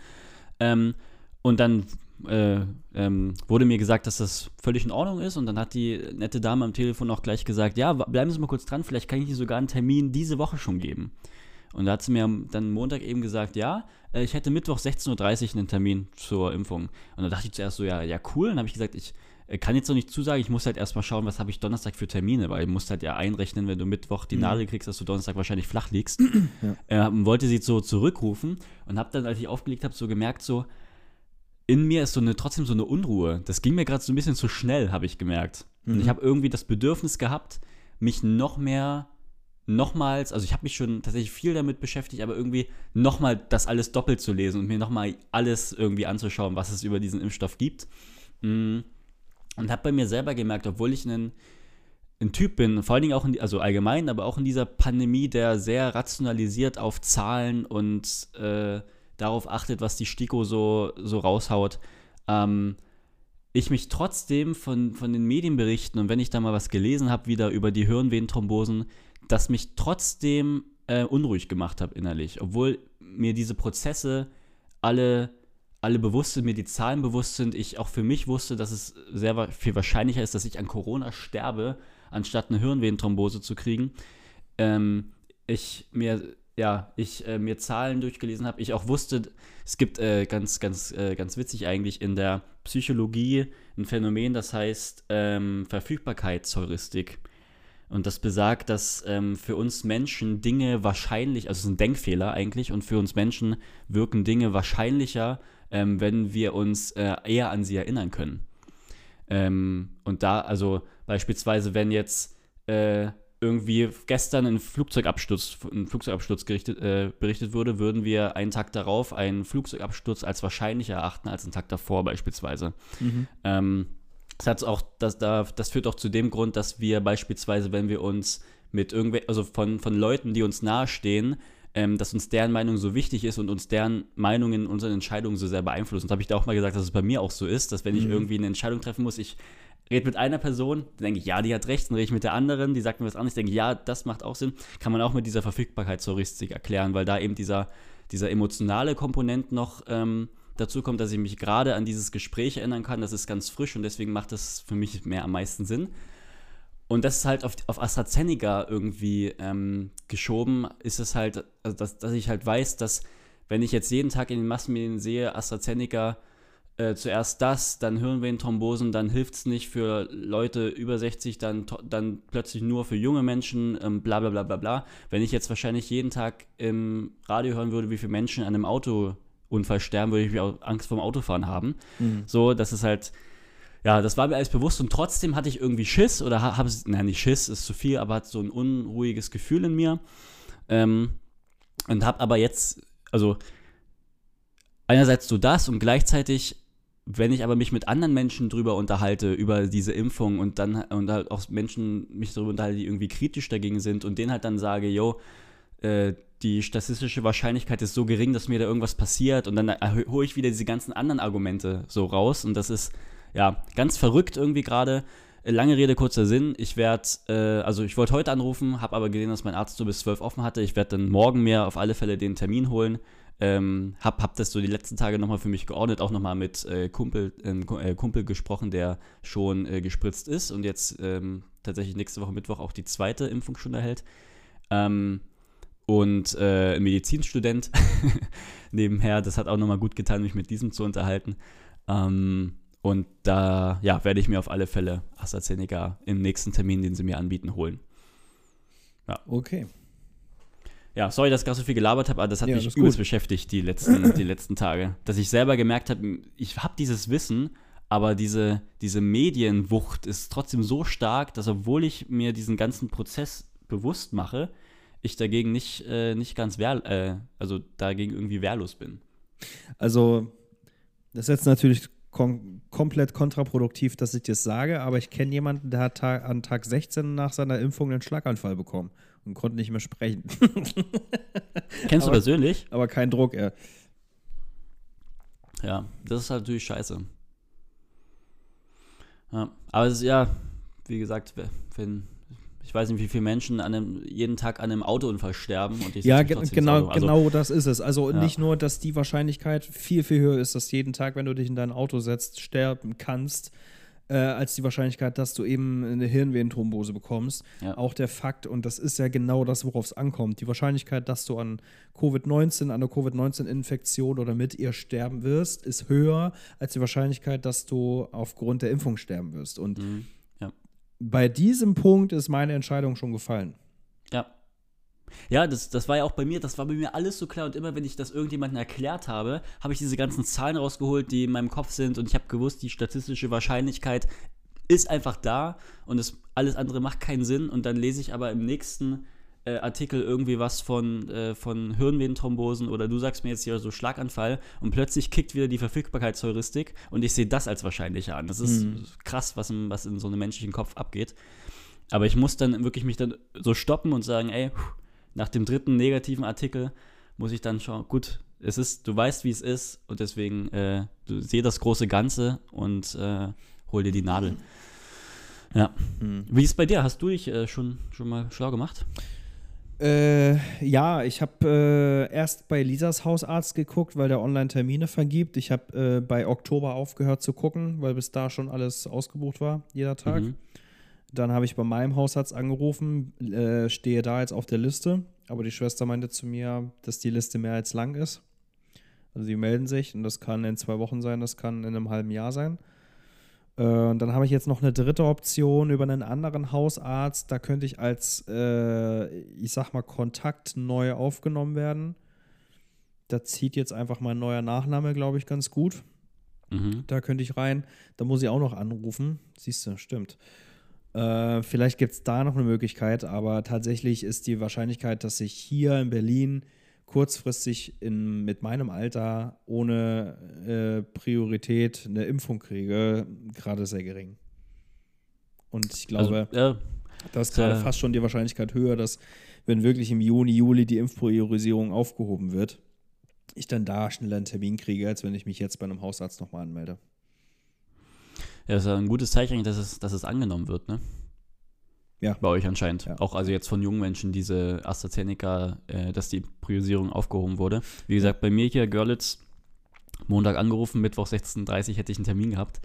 Ähm, und dann äh, ähm, wurde mir gesagt, dass das völlig in Ordnung ist. Und dann hat die nette Dame am Telefon auch gleich gesagt, ja, bleiben Sie mal kurz dran, vielleicht kann ich Ihnen sogar einen Termin diese Woche schon geben. Und da hat sie mir am- dann Montag eben gesagt, ja, äh, ich hätte Mittwoch 16.30 Uhr einen Termin zur Impfung. Und dann dachte ich zuerst so, ja, ja, cool. Und dann habe ich gesagt, ich äh, kann jetzt noch nicht zusagen, ich muss halt erstmal schauen, was habe ich Donnerstag für Termine, weil du musst halt ja einrechnen, wenn du Mittwoch die Nadel kriegst, dass du Donnerstag wahrscheinlich flach liegst. [clears throat] äh, und wollte sie so zurückrufen und habe dann, als ich aufgelegt habe, so gemerkt, so, in mir ist so eine, trotzdem so eine Unruhe. Das ging mir gerade so ein bisschen zu schnell, habe ich gemerkt. Und ich habe irgendwie das Bedürfnis gehabt, mich noch mehr, nochmals, also ich habe mich schon tatsächlich viel damit beschäftigt, aber irgendwie nochmal das alles doppelt zu lesen und mir nochmal alles irgendwie anzuschauen, was es über diesen Impfstoff gibt. Mm. Und habe bei mir selber gemerkt, obwohl ich ein, ein Typ bin, vor allen Dingen auch, in, also allgemein, aber auch in dieser Pandemie, der sehr rationalisiert auf Zahlen und äh, darauf achtet, was die STIKO so, so raushaut, ähm, ich mich trotzdem von, von den Medienberichten und wenn ich da mal was gelesen habe, wieder über die Hirnvenenthrombosen, das mich trotzdem äh, unruhig gemacht habe innerlich, obwohl mir diese Prozesse alle, alle bewusst sind, mir die Zahlen bewusst sind, ich auch für mich wusste, dass es sehr viel wahrscheinlicher ist, dass ich an Corona sterbe, anstatt eine Hirnvenenthrombose zu kriegen. Ähm, ich mir ja, ich äh, mir Zahlen durchgelesen habe, ich auch wusste, es gibt äh, ganz, ganz, äh, ganz witzig eigentlich in der Psychologie ein Phänomen, das heißt ähm, Verfügbarkeitsheuristik. Und das besagt, dass ähm, für uns Menschen Dinge wahrscheinlich, also es ist ein Denkfehler eigentlich, und für uns Menschen wirken Dinge wahrscheinlicher, ähm, wenn wir uns äh, eher an sie erinnern können. Ähm, und da, also beispielsweise, wenn jetzt äh, irgendwie gestern ein Flugzeugabsturz, ein Flugzeugabsturz gerichtet, äh, berichtet wurde, würden wir einen Tag darauf einen Flugzeugabsturz als wahrscheinlicher erachten als einen Tag davor beispielsweise. Ähm, das, hat auch, das, da, das führt auch zu dem Grund, dass wir beispielsweise, wenn wir uns mit irgendwel also von, von Leuten, die uns nahestehen, ähm, dass uns deren Meinung so wichtig ist und uns deren Meinungen in unseren Entscheidungen so sehr beeinflussen. Und habe ich da auch mal gesagt, dass es bei mir auch so ist, dass wenn ich Mhm. irgendwie eine Entscheidung treffen muss, ich rede mit einer Person, dann denke ich, ja, die hat recht, dann rede ich mit der anderen, die sagt mir was anderes, denke ich, ja, das macht auch Sinn. Kann man auch mit dieser Verfügbarkeitsheuristik erklären, weil da eben dieser, dieser emotionale Komponent noch ähm, dazu kommt, dass ich mich gerade an dieses Gespräch erinnern kann, das ist ganz frisch und deswegen macht das für mich mehr am meisten Sinn. Und das ist halt auf, auf AstraZeneca irgendwie ähm, geschoben, ist es halt, also dass, dass ich halt weiß, dass wenn ich jetzt jeden Tag in den Massenmedien sehe, AstraZeneca äh, zuerst das, dann Hirnvenenthrombosen, dann hilft es nicht für Leute über 60, dann, dann plötzlich nur für junge Menschen, ähm, bla bla bla bla bla. Wenn ich jetzt wahrscheinlich jeden Tag im Radio hören würde, wie viele Menschen an einem Autounfall sterben, würde ich auch Angst vorm Autofahren haben. So, das ist halt, ja, das war mir alles bewusst und trotzdem hatte ich irgendwie Schiss oder ha- habe es, nein, nicht Schiss, ist zu viel, aber hatte so ein unruhiges Gefühl in mir. Ähm, und habe aber jetzt, also einerseits so das und gleichzeitig, wenn ich aber mich mit anderen Menschen drüber unterhalte, über diese Impfung und dann und halt auch Menschen mich darüber unterhalte, die irgendwie kritisch dagegen sind und denen halt dann sage, yo, äh, die statistische Wahrscheinlichkeit ist so gering, dass mir da irgendwas passiert und dann hole ich wieder diese ganzen anderen Argumente so raus und das ist ja ganz verrückt irgendwie gerade. Äh, Lange Rede, kurzer Sinn. Ich werde, äh, also ich wollte heute anrufen, habe aber gesehen, dass mein Arzt so bis 12 offen hatte. Ich werde dann morgen mir auf alle Fälle den Termin holen. Ähm, hab, hab das so die letzten Tage nochmal für mich geordnet, auch nochmal mit äh, Kumpel, äh, äh, Kumpel gesprochen, der schon äh, gespritzt ist und jetzt ähm, tatsächlich nächste Woche Mittwoch auch die zweite Impfung schon erhält. Ähm, und äh, ein Medizinstudent [laughs] nebenher. Das hat auch nochmal gut getan, mich mit diesem zu unterhalten. Ähm, und da ja, werde ich mir auf alle Fälle AstraZeneca im nächsten Termin, den sie mir anbieten, holen. Okay. Ja, sorry, dass ich gerade so viel gelabert habe, aber das hat Ja, mich das übelst gut. beschäftigt die letzten, die letzten Tage. Dass ich selber gemerkt habe, ich habe dieses Wissen, aber diese, diese Medienwucht ist trotzdem so stark, dass obwohl ich mir diesen ganzen Prozess bewusst mache, ich dagegen nicht, äh, nicht ganz wehr, äh, also dagegen irgendwie wehrlos bin. Also, das ist jetzt natürlich kom komplett kontraproduktiv, dass ich das sage, aber ich kenne jemanden, der hat ta an Tag 16 nach seiner Impfung einen Schlaganfall bekommen und konnte nicht mehr sprechen. [laughs] Kennst du Aber- persönlich? aber kein Druck, er. Ja, das ist halt natürlich scheiße. Ja, aber es ist ja, wie gesagt, wenn, ich weiß nicht, wie viele Menschen an einem, jeden Tag an einem Autounfall sterben und ich Ja, ge genau. Also, genau das ist es. Also Ja. nicht nur, dass die Wahrscheinlichkeit viel, viel höher ist, dass jeden Tag, wenn du dich in dein Auto setzt, sterben kannst, äh, als die Wahrscheinlichkeit, dass du eben eine Hirnvenenthrombose bekommst. Ja. Auch der Fakt, und das ist ja genau das, worauf es ankommt, die Wahrscheinlichkeit, dass du an Covid-19, an einer Covid-19-Infektion oder mit ihr sterben wirst, ist höher als die Wahrscheinlichkeit, dass du aufgrund der Impfung sterben wirst. Und Mhm. Bei diesem Punkt ist meine Entscheidung schon gefallen. Ja. Ja, das, das war ja auch bei mir, das war bei mir alles so klar und immer wenn ich das irgendjemandem erklärt habe, habe ich diese ganzen Zahlen rausgeholt, die in meinem Kopf sind und ich habe gewusst, die statistische Wahrscheinlichkeit ist einfach da und es, alles andere macht keinen Sinn und dann lese ich aber im nächsten äh, Artikel irgendwie was von, äh, von Hirnvenenthrombosen oder du sagst mir jetzt hier so Schlaganfall und plötzlich kickt wieder die Verfügbarkeitsheuristik und ich sehe das als wahrscheinlicher an. Das ist Mhm. krass, was, in, was in so einem menschlichen Kopf abgeht. Aber ich muss dann wirklich mich dann so stoppen und sagen, ey, nach dem dritten negativen Artikel muss ich dann schauen, gut, es ist, du weißt, wie es ist und deswegen äh, du seh das große Ganze und äh, hol dir die Nadel. Ja. Wie ist es bei dir? Hast du dich äh, schon, schon mal schlau gemacht? Äh, ja, ich habe äh, erst bei Lisas Hausarzt geguckt, weil der online Termine vergibt. Ich habe äh, bei Oktober aufgehört zu gucken, weil bis da schon alles ausgebucht war, jeder Tag. Mhm. Dann habe ich bei meinem Hausarzt angerufen, äh, stehe da jetzt auf der Liste, aber die Schwester meinte zu mir, dass die Liste mehr als lang ist. Also sie melden sich und das kann in zwei Wochen sein, das kann in einem halben Jahr sein. Äh, und dann habe ich jetzt noch eine dritte Option über einen anderen Hausarzt. Da könnte ich als, äh, ich sag mal, Kontakt neu aufgenommen werden. Da zieht jetzt einfach mein neuer Nachname, glaube ich, ganz gut. Mhm. Da könnte ich rein. Da muss ich auch noch anrufen. Siehst du, stimmt. Äh, vielleicht gibt es da noch eine Möglichkeit, aber tatsächlich ist die Wahrscheinlichkeit, dass ich hier in Berlin kurzfristig in, mit meinem Alter ohne äh, Priorität eine Impfung kriege, gerade sehr gering. Und ich glaube, Also, ja, Da ist gerade Äh, fast schon die Wahrscheinlichkeit höher, dass, wenn wirklich im Juni, Juli die Impfpriorisierung aufgehoben wird, ich dann da schneller einen Termin kriege, als wenn ich mich jetzt bei einem Hausarzt nochmal anmelde. Ja, das ist ja ein gutes Zeichen, dass es, dass es angenommen wird, ne? Ja. Bei euch anscheinend. Ja. Auch also jetzt von jungen Menschen, diese AstraZeneca, äh, dass die Priorisierung aufgehoben wurde. Wie gesagt, bei mir hier, Görlitz, Montag angerufen, Mittwoch 16.30 Uhr hätte ich einen Termin gehabt.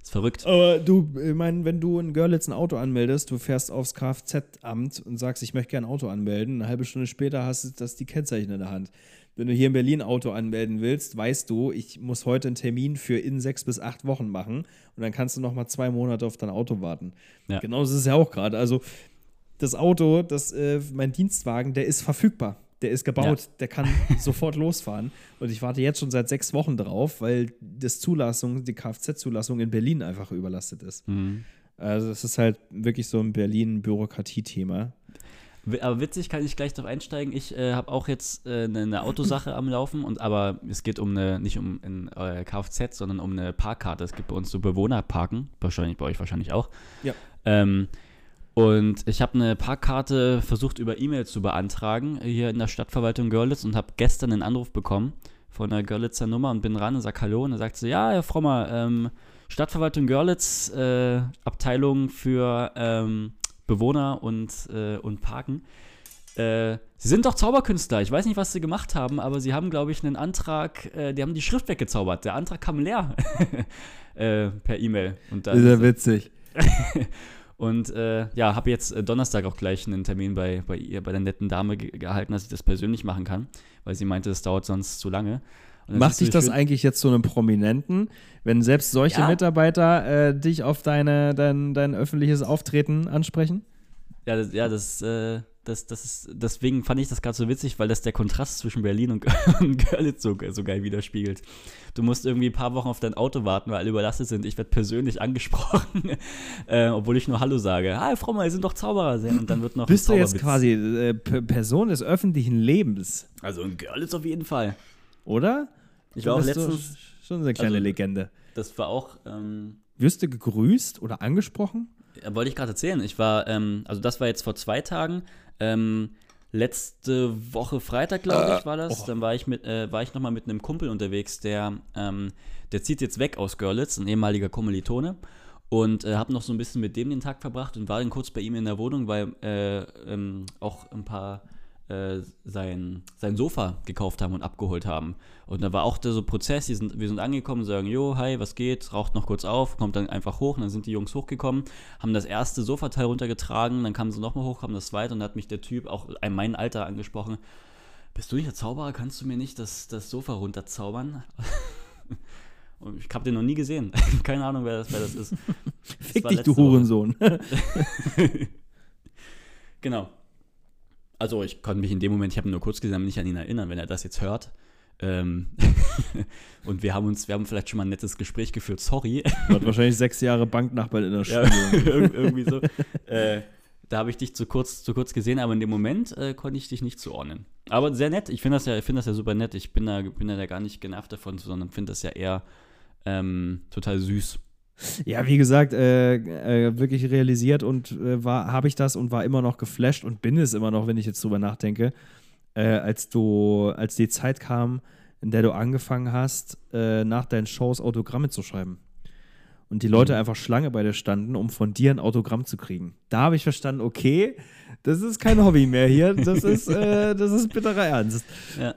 Ist verrückt. Aber du, ich meine, wenn du in Görlitz ein Auto anmeldest, du fährst aufs Kfz-Amt und sagst, ich möchte gerne ein Auto anmelden, eine halbe Stunde später hast du das die Kennzeichen in der Hand. Wenn du hier in Berlin Auto anmelden willst, weißt du, ich muss heute einen Termin für in sechs bis acht Wochen machen und dann kannst du noch mal zwei Monate auf dein Auto warten. Ja. Genau das ist es ja auch gerade. Also das Auto, das, äh, mein Dienstwagen, der ist verfügbar. Der ist gebaut, der kann [laughs] sofort losfahren. Und ich warte jetzt schon seit sechs Wochen drauf, weil das Zulassung, die Kfz-Zulassung in Berlin einfach überlastet ist. Mhm. Also es ist halt wirklich so ein Berlin-Bürokratie-Thema. Aber witzig kann ich gleich drauf einsteigen. Ich äh, habe auch jetzt äh, eine, eine Autosache am Laufen, und, aber es geht um eine, nicht um ein äh, Kfz, sondern um eine Parkkarte. Es gibt bei uns so Bewohnerparken, wahrscheinlich bei euch wahrscheinlich auch. Ja. Ähm, und ich habe eine Parkkarte versucht über E-Mail zu beantragen, hier in der Stadtverwaltung Görlitz und habe gestern einen Anruf bekommen von einer Görlitzer Nummer und bin ran und sage Hallo und dann sagt sie, ja, Herr Frommer, ähm, Stadtverwaltung Görlitz, äh, Abteilung für ähm, Bewohner und, äh, und Parken. Äh, Sie sind doch Zauberkünstler. Ich weiß nicht, was Sie gemacht haben, aber Sie haben, glaube ich, einen Antrag, äh, die haben die Schrift weggezaubert. Der Antrag kam leer [laughs] äh, per E-Mail. Ist ja witzig. [laughs] und äh, ja, habe jetzt äh, Donnerstag auch gleich einen Termin bei, bei ihr, bei der netten Dame ge gehalten, dass ich das persönlich machen kann, weil sie meinte, es dauert sonst zu lange. Macht dich das will- eigentlich jetzt zu einem Prominenten, wenn selbst solche Ja. Mitarbeiter äh, dich auf deine, dein, dein öffentliches Auftreten ansprechen? Ja, das, ja, das, äh, das, das ist, deswegen fand ich das gerade so witzig, weil das der Kontrast zwischen Berlin und, [laughs] und Görlitz so, so geil widerspiegelt. Du musst irgendwie ein paar Wochen auf dein Auto warten, weil alle überlastet sind. Ich werde persönlich [laughs] angesprochen, äh, obwohl ich nur Hallo sage. Hi, Frau Mal, Sie sind doch Zauberer. Und dann wird noch ein Bist du jetzt quasi äh, Person des öffentlichen Lebens, Also in Görlitz auf jeden Fall. oder? Ich war auch letztens, Schon eine kleine also- Legende. das war auch, ähm, Wirst du gegrüßt oder angesprochen? Wollte ich gerade erzählen. Ich war, ähm, also das war jetzt vor zwei Tagen. Ähm, letzte Woche Freitag, glaube ich, war das. Dann war ich mit, äh, war ich nochmal mit einem Kumpel unterwegs, der, ähm, der zieht jetzt weg aus Görlitz, ein ehemaliger Kommilitone. Und äh, habe noch so ein bisschen mit dem den Tag verbracht und war dann kurz bei ihm in der Wohnung, weil äh, ähm, auch ein paar äh, sein, sein Sofa gekauft haben und abgeholt haben. Und da war auch der so Prozess, die sind, wir sind angekommen, sagen, jo, hi, was geht, raucht noch kurz auf, kommt dann einfach hoch und dann sind die Jungs hochgekommen, haben das erste Sofateil runtergetragen, dann kamen sie nochmal hoch, kam das zweite und dann hat mich der Typ, auch ein mein Alter, angesprochen, bist du nicht der Zauberer, kannst du mir nicht das, das Sofa runterzaubern? [laughs] Und ich habe den noch nie gesehen. [laughs] Keine Ahnung, wer das, wer das ist. [laughs] Fick war dich, du. Hurensohn. Genau. Also ich konnte mich in dem Moment, ich habe ihn nur kurz gesehen, nicht an ihn erinnern, wenn er das jetzt hört. Ähm [laughs] und wir haben uns, wir haben vielleicht schon mal ein nettes Gespräch geführt, sorry. Hat wahrscheinlich sechs Jahre Banknachbar in der Ja, Schule. [laughs] ir- irgendwie so. äh, da habe ich dich zu kurz, zu kurz gesehen, aber in dem Moment äh, konnte ich dich nicht zuordnen. Aber sehr nett, ich finde das, ja, ich find das ja super nett. Ich bin da, bin da gar nicht genervt davon, sondern finde das ja eher ähm, total süß. Ja, wie gesagt, äh, äh, wirklich realisiert und äh, war, habe ich das und war immer noch geflasht und bin es immer noch, wenn ich jetzt drüber nachdenke, äh, als du, als die Zeit kam, in der du angefangen hast, äh, nach deinen Shows Autogramme zu schreiben. Und die Leute einfach Schlange bei dir standen, um von dir ein Autogramm zu kriegen. Da habe ich verstanden, okay, das ist kein Hobby mehr hier, das ist, äh, [laughs] das ist bitterer Ernst. Ja.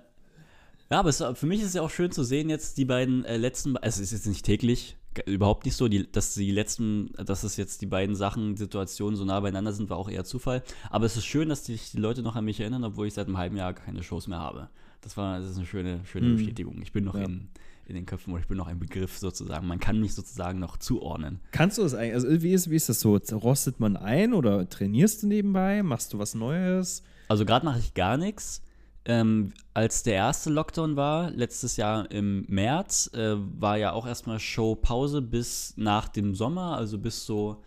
Ja, aber es, für mich ist es ja auch schön zu sehen, jetzt die beiden äh, letzten, also es ist jetzt nicht täglich, überhaupt nicht so, die, dass die letzten, dass es jetzt die beiden Sachen, Situationen so nah beieinander sind, war auch eher Zufall. Aber es ist schön, dass sich die Leute noch an mich erinnern, obwohl ich seit einem halben Jahr keine Shows mehr habe. Das war, das ist eine schöne, schöne Mhm. Bestätigung. Ich bin noch Ja. in, in den Köpfen oder ich bin noch ein Begriff sozusagen. Man kann mich sozusagen noch zuordnen. Kannst du das eigentlich, also wie ist, wie ist das so? Rostet man ein oder trainierst du nebenbei? Machst du was Neues? Also gerade mache ich gar nichts. Ähm, als der erste Lockdown war, letztes Jahr im März, äh, war ja auch erstmal Showpause bis nach dem Sommer, also bis so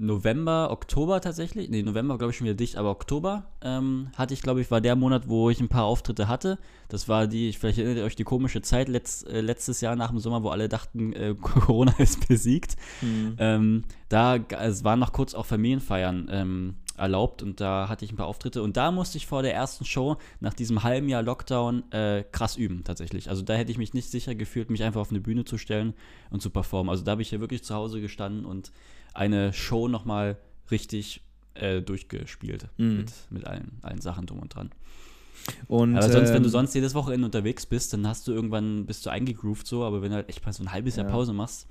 November, Oktober tatsächlich, nee, November glaube ich schon wieder dicht, aber Oktober ähm, hatte ich, glaube ich, war der Monat, wo ich ein paar Auftritte hatte. Das war die, vielleicht erinnert ihr euch die komische Zeit letzt, äh, letztes Jahr nach dem Sommer, wo alle dachten, äh, [laughs] Corona ist besiegt. Mhm. Ähm, da, es waren noch kurz auch Familienfeiern ähm, erlaubt und da hatte ich ein paar Auftritte und da musste ich vor der ersten Show nach diesem halben Jahr Lockdown äh, krass üben tatsächlich. Also da hätte ich mich nicht sicher gefühlt, mich einfach auf eine Bühne zu stellen und zu performen. Also da habe ich hier wirklich zu Hause gestanden und eine Show nochmal richtig äh, durchgespielt Mhm. mit, mit allen, allen Sachen drum und dran. Und, aber sonst, wenn du ähm, sonst jedes Wochenende unterwegs bist, dann hast du irgendwann, bist du eingegroovt so, aber wenn du halt echt mal so ein halbes Jahr Ja. Pause machst,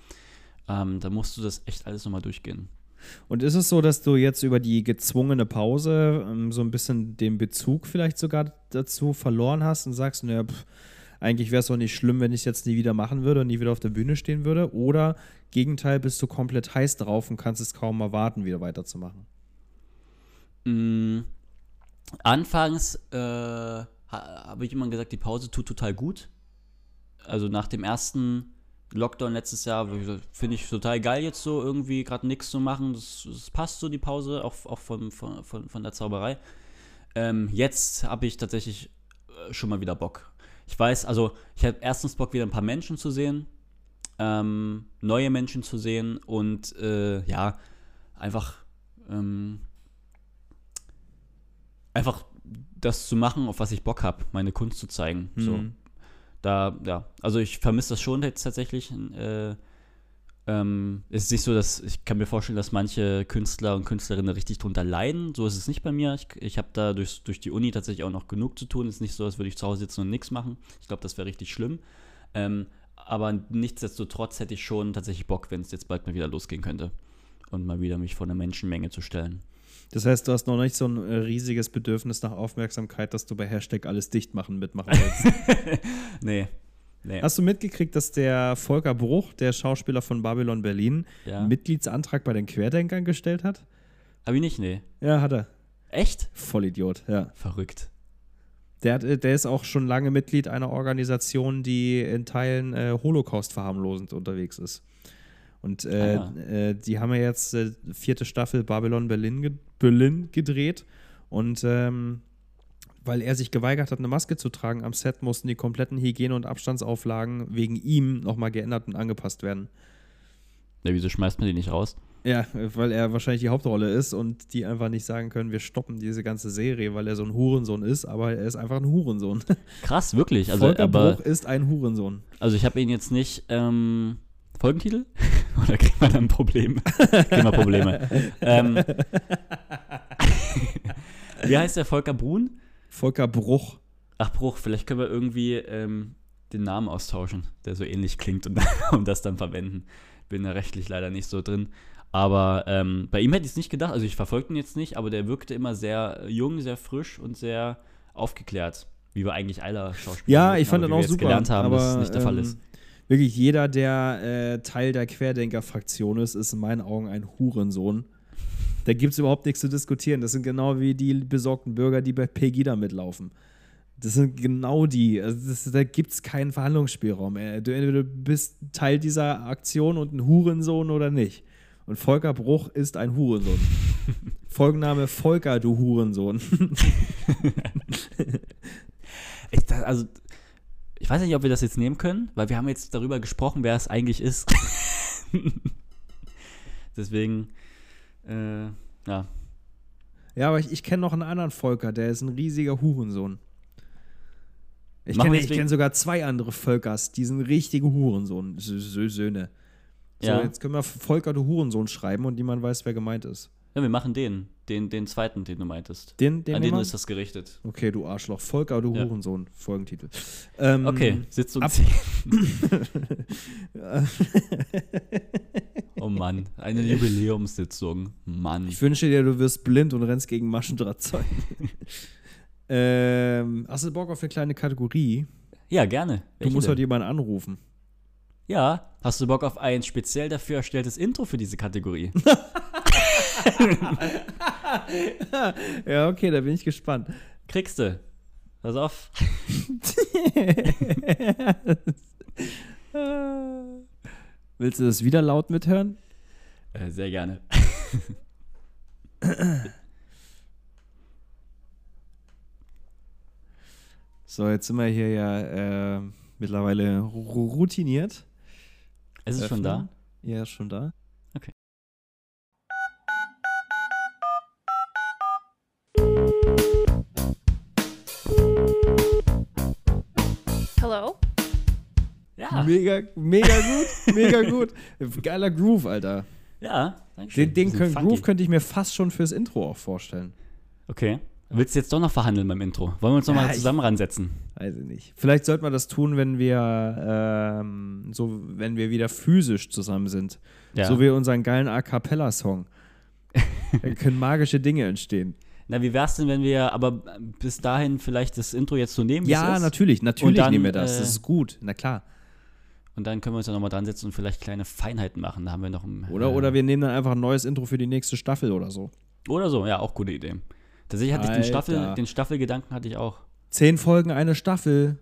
ähm, dann musst du das echt alles nochmal durchgehen. Und ist es so, dass du jetzt über die gezwungene Pause ähm, so ein bisschen den Bezug vielleicht sogar dazu verloren hast und sagst, naja, pff, eigentlich wäre es doch nicht schlimm, wenn ich es jetzt nie wieder machen würde und nie wieder auf der Bühne stehen würde? Oder Gegenteil, bist du komplett heiß drauf und kannst es kaum erwarten, wieder weiterzumachen? Mm, anfangs äh, ha- habe ich immer gesagt, die Pause tut total gut. Also nach dem ersten Lockdown letztes Jahr finde ich total geil jetzt so irgendwie gerade nichts zu machen. Das, das passt so die Pause auch, auch von, von, von, von der Zauberei. Ähm, jetzt habe ich tatsächlich äh, schon mal wieder Bock. Ich weiß, also ich habe erstens Bock wieder ein paar Menschen zu sehen, ähm, neue Menschen zu sehen und äh, ja einfach ähm, einfach das zu machen, auf was ich Bock habe, meine Kunst zu zeigen. So. Da, ja, also ich vermisse das schon jetzt tatsächlich. Äh, ähm, es ist nicht so, dass ich kann mir vorstellen, dass manche Künstler und Künstlerinnen richtig drunter leiden. So ist es nicht bei mir. Ich, ich habe da durch, durch die Uni tatsächlich auch noch genug zu tun. Es ist nicht so, als würde ich zu Hause sitzen und nichts machen. Ich glaube, das wäre richtig schlimm. Ähm, aber nichtsdestotrotz hätte ich schon tatsächlich Bock, wenn es jetzt bald mal wieder losgehen könnte. Und mal wieder mich vor eine Menschenmenge zu stellen. Das heißt, du hast noch nicht so ein äh, riesiges Bedürfnis nach Aufmerksamkeit, dass du bei Hashtag alles dicht machen mitmachen willst. [laughs] Nee. Nee. Hast du mitgekriegt, dass der Volker Bruch, der Schauspieler von Babylon Berlin, Ja. einen Mitgliedsantrag bei den Querdenkern gestellt hat? Hab ich nicht, nee. Ja, hat er. Echt? Vollidiot, ja. Verrückt. Der, hat, äh, der ist auch schon lange Mitglied einer Organisation, die in Teilen äh, Holocaust verharmlosend unterwegs ist. Und äh, Ah, äh, die haben ja jetzt äh, vierte Staffel Babylon Berlin, ge Berlin gedreht. Und ähm, weil er sich geweigert hat, eine Maske zu tragen am Set, mussten die kompletten Hygiene- und Abstandsauflagen wegen ihm nochmal geändert und angepasst werden. Ja, wieso schmeißt man die nicht raus? Ja, weil er wahrscheinlich die Hauptrolle ist und die einfach nicht sagen können, wir stoppen diese ganze Serie, weil er so ein Hurensohn ist, aber er ist einfach ein Hurensohn. Krass, wirklich. Also, Volker aber, Bruch ist ein Hurensohn. also ich habe ihn jetzt nicht. Ähm, Folgentitel? [laughs] Oder kriegt man dann Probleme? [laughs] kriegen wir Probleme. ähm, [laughs] wie heißt der Volker Brun? Volker Bruch. Ach, Bruch, vielleicht können wir irgendwie ähm, den Namen austauschen, der so ähnlich klingt und, und das dann verwenden. Bin da rechtlich leider nicht so drin. Aber ähm, bei ihm hätte ich es nicht gedacht, also ich verfolge ihn jetzt nicht, aber der wirkte immer sehr jung, sehr frisch und sehr aufgeklärt. Wie wir eigentlich alle Schauspieler Ja, ich fand ihn wir auch super. gelernt haben, aber, dass es nicht der Fall ähm, ist. Wirklich jeder, der äh, Teil der Querdenker-Fraktion ist, ist in meinen Augen ein Hurensohn. Da gibt es überhaupt nichts zu diskutieren. Das sind genau wie die besorgten Bürger, die bei Pegida mitlaufen. Das sind genau die. Also das, da gibt es keinen Verhandlungsspielraum. Äh, Du, entweder du bist Teil dieser Aktion und ein Hurensohn oder nicht. Und Volker Bruch ist ein Hurensohn. [laughs] Folgenname Volker, du Hurensohn. [laughs] Ich, da, also, ich weiß nicht, ob wir das jetzt nehmen können, weil wir haben jetzt darüber gesprochen, wer es eigentlich ist. [laughs] Deswegen, äh, ja. Ja, aber ich, ich kenne noch einen anderen Volker, der ist ein riesiger Hurensohn. Ich kenne kenn sogar zwei andere Völkers, die sind richtige Hurensohn, Sö- Sö- Söhne. So, Ja. jetzt können wir Volker, du Hurensohn schreiben und niemand weiß, wer gemeint ist. ja, wir machen den, den, den zweiten, den du meintest. Den, den An den ist das gerichtet. Okay, du Arschloch. Volker, du Ja. Hurensohn. Folgentitel. Ähm, Okay, Sitzung ab- 10. [laughs] oh Mann, eine Jubiläumssitzung. Mann. Ich wünsche dir, du wirst blind und rennst gegen Maschendrahtzaun. [laughs] ähm, hast du Bock auf eine kleine Kategorie? Ja, gerne. Du Welche musst denn? heute jemanden anrufen. Ja, hast du Bock auf ein speziell dafür erstelltes Intro für diese Kategorie? [laughs] [laughs] Ja, okay, da bin ich gespannt. Kriegst du. Pass auf. [laughs] Willst du das wieder laut mithören? Äh, sehr gerne. [laughs] So, jetzt sind wir hier ja äh, mittlerweile routiniert. Es ist schon da. Öffnen. Ja, ist schon da. Hello? Ja, Mega, mega gut, mega [laughs] gut. Geiler Groove, Alter. ja. Dankeschön. Den, den Bisschen können. Groove könnte ich mir fast schon fürs Intro auch vorstellen. Okay. Willst du jetzt doch noch verhandeln beim Intro? Wollen wir uns noch Ja, zusammen ransetzen? Weiß ich nicht. Vielleicht sollte man das tun, wenn wir ähm, so, wenn wir wieder physisch zusammen sind. Ja. So wie unseren geilen A cappella-Song. [laughs] da können magische Dinge entstehen. Na, wie wär's denn, wenn wir aber bis dahin vielleicht das Intro jetzt so nehmen? Ja, natürlich, natürlich dann, nehmen wir das. äh, das ist gut, na klar. Und dann können wir uns ja nochmal dran setzen und vielleicht kleine Feinheiten machen. Da haben wir noch ein, Oder, äh, oder wir nehmen dann einfach ein neues Intro für die nächste Staffel oder so. Oder so, ja, auch gute Idee. Tatsächlich hatte ich den, Staffel, Alter. den Staffelgedanken hatte ich auch. Zehn Folgen, eine Staffel.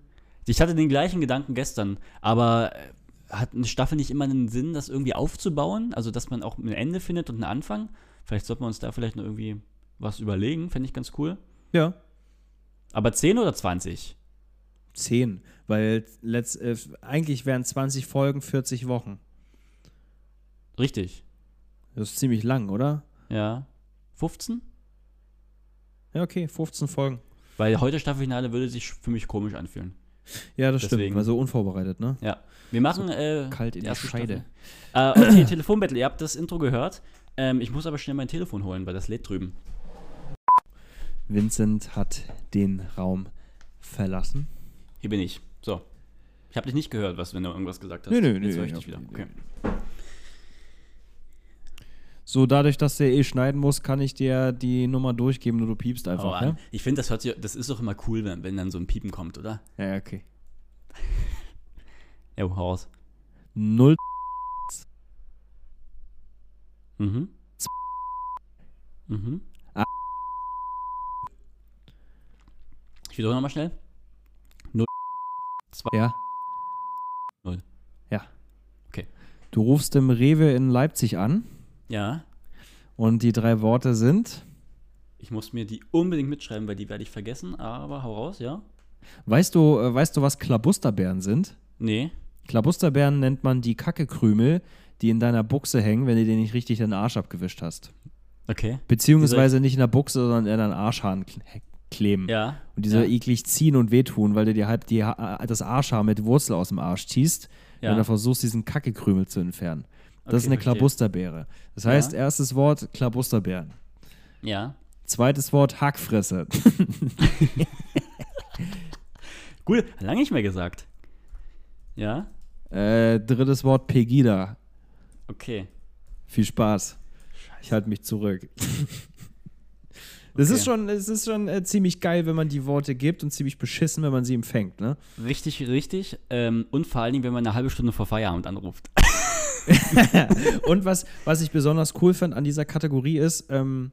Ich hatte den gleichen Gedanken gestern, aber äh, hat eine Staffel nicht immer einen Sinn, das irgendwie aufzubauen? Also, dass man auch ein Ende findet und einen Anfang? Vielleicht sollten wir uns da vielleicht noch irgendwie was überlegen, fände ich ganz cool. Ja. Aber 10 oder 20? Zehn. Weil letzt, äh, eigentlich wären 20 Folgen 40 Wochen. Richtig. Das ist ziemlich lang, oder? Ja. 15? Ja, okay, 15 Folgen. Weil heute Staffelfinale würde sich für mich komisch anfühlen. Ja, das Deswegen. stimmt. War so unvorbereitet, ne? Ja. Wir machen äh, kalt in die erste Scheide. Staffel. Äh, okay, Telefonbattle. Ihr habt das Intro gehört. Ähm, ich muss aber schnell mein Telefon holen, weil das lädt drüben. Vincent hat den Raum verlassen. Hier bin ich. So. Ich habe dich nicht gehört, was wenn du irgendwas gesagt hast. Nö, nö, Jetzt nö, höre ich ich dich wieder. Okay. So, dadurch, dass der eh schneiden muss, kann ich dir die Nummer durchgeben und du piepst einfach, ne? Ich finde, das hört sich, das ist doch immer cool, wenn, wenn dann so ein Piepen kommt, oder? Ja, ja, okay. [laughs] Jo, hau raus. Null. Mhm. Mhm. Ich wiederhole nochmal schnell. Ja. Null. Ja. Okay. Du rufst im Rewe in Leipzig an Ja. und die drei Worte sind. Ich muss mir die unbedingt mitschreiben, weil die werde ich vergessen, aber hau raus, ja? Weißt du, äh, weißt du, was Klabusterbeeren sind? Nee. Klabusterbeeren nennt man die Kackekrümel, die in deiner Buchse hängen, wenn du dir nicht richtig den Arsch abgewischt hast. Okay. Beziehungsweise nicht in der Buchse, sondern in deinen Arschhahn kleben. Ja. Und die so ja. eklig ziehen und wehtun, weil du dir halb die, Ha- das Arschhaar mit Wurzel aus dem Arsch ziehst, Ja. wenn du versuchst, diesen Kackekrümel zu entfernen. Das Okay, ist eine. Klabusterbeere. Das heißt, erstes Wort Klabusterbeeren. Ja. Zweites Wort Hackfresse. [laughs] Cool, lange nicht mehr gesagt. Ja. äh, drittes Wort Pegida. Okay. Viel Spaß. Ich halte mich zurück. [laughs] Okay. ist schon, es ist schon äh, ziemlich geil, wenn man die Worte gibt und ziemlich beschissen, wenn man sie empfängt, ne? Richtig, richtig. Ähm, und vor allen Dingen, wenn man eine halbe Stunde vor Feierabend anruft. [laughs] Und was, was ich besonders cool fand an dieser Kategorie ist, ähm,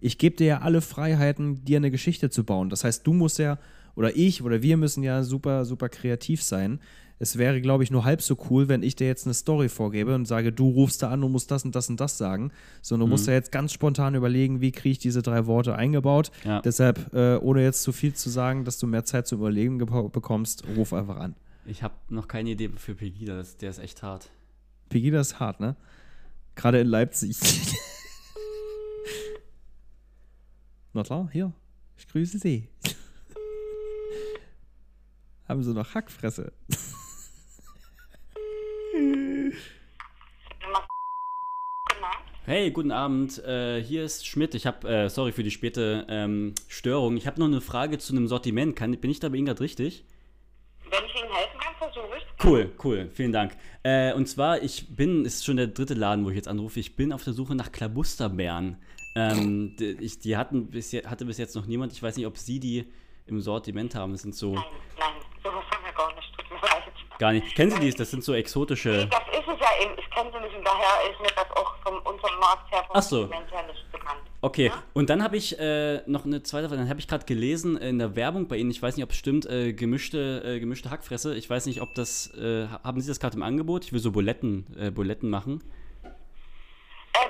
ich gebe dir ja alle Freiheiten, dir eine Geschichte zu bauen. Das heißt, du musst ja, oder ich oder wir müssen ja super, super kreativ sein. Es wäre, glaube ich, nur halb so cool, wenn ich dir jetzt eine Story vorgebe und sage, du rufst da an und musst das und das und das sagen. Sondern du musst ja jetzt ganz spontan überlegen, wie kriege ich diese drei Worte eingebaut. Ja. Deshalb, äh, ohne jetzt zu viel zu sagen, dass du mehr Zeit zum Überlegen bekommst, ruf einfach an. Ich habe noch keine Idee für Pegida, das, der ist echt hart. Pegida ist hart, ne? Gerade in Leipzig. [laughs] Na klar, hier. Ich grüße Sie. [laughs] Haben Sie noch Hackfresse? [laughs] Hey, guten Abend. Äh, hier ist Schmidt. Ich habe, äh, sorry für die späte ähm, Störung. Ich habe noch eine Frage zu einem Sortiment. Kann, bin ich da bei Ihnen gerade richtig? Wenn ich Ihnen helfen kann, versuche ich. Cool, cool. Vielen Dank. Äh, und zwar, ich bin, es ist schon der dritte Laden, wo ich jetzt anrufe. Ich bin auf der Suche nach Klabusterbeeren. Ähm, die, ich, die hatten bis je, hatte bis jetzt noch niemand. Ich weiß nicht, ob Sie die im Sortiment haben. Das sind so Nein, nein, sowas haben wir gar nicht. Tut mir leid. gar nicht. Kennen Sie die? Das sind so exotische. Das ist es ja eben. Ich kenne sie nicht und daher ist mir das auch von unserem Markt her, vom Ach so. Her nicht bekannt. Okay, und dann habe ich äh, noch eine zweite Frage. Dann habe ich gerade gelesen in der Werbung bei Ihnen, ich weiß nicht, ob es stimmt, äh, gemischte, äh, gemischte Hackfresse. Ich weiß nicht, ob das, äh, haben Sie das gerade im Angebot? Ich will so Buletten, äh, Buletten machen. Äh,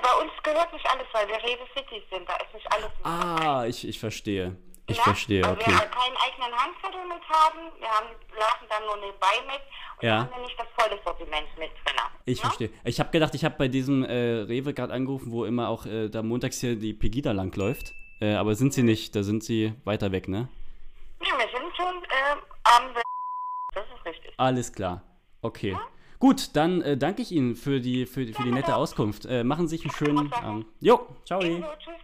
bei uns gehört nicht alles, weil wir Rewe City sind. Da ist nicht alles. Ah, ich, ich verstehe. Ich Ja, verstehe, weil okay. wir halt keinen eigenen Handzettel mit haben. Wir haben, laufen dann nur nebenbei mit. Und Ja. haben wir nicht das volle Sortiment mit drin. Ich ne? verstehe. Ich habe gedacht, ich habe bei diesem äh, Rewe gerade angerufen, wo immer auch äh, da montags hier die Pegida langläuft. Äh, aber sind sie nicht, da sind sie weiter weg, ne? Ja, wir sind schon ähm, am Das ist richtig. Alles klar. Okay. Gut, dann äh, danke ich Ihnen für die, für, die- für die nette Auskunft. Äh, machen Sie sich einen schönen Abend. Jo, ciao. So, tschüss.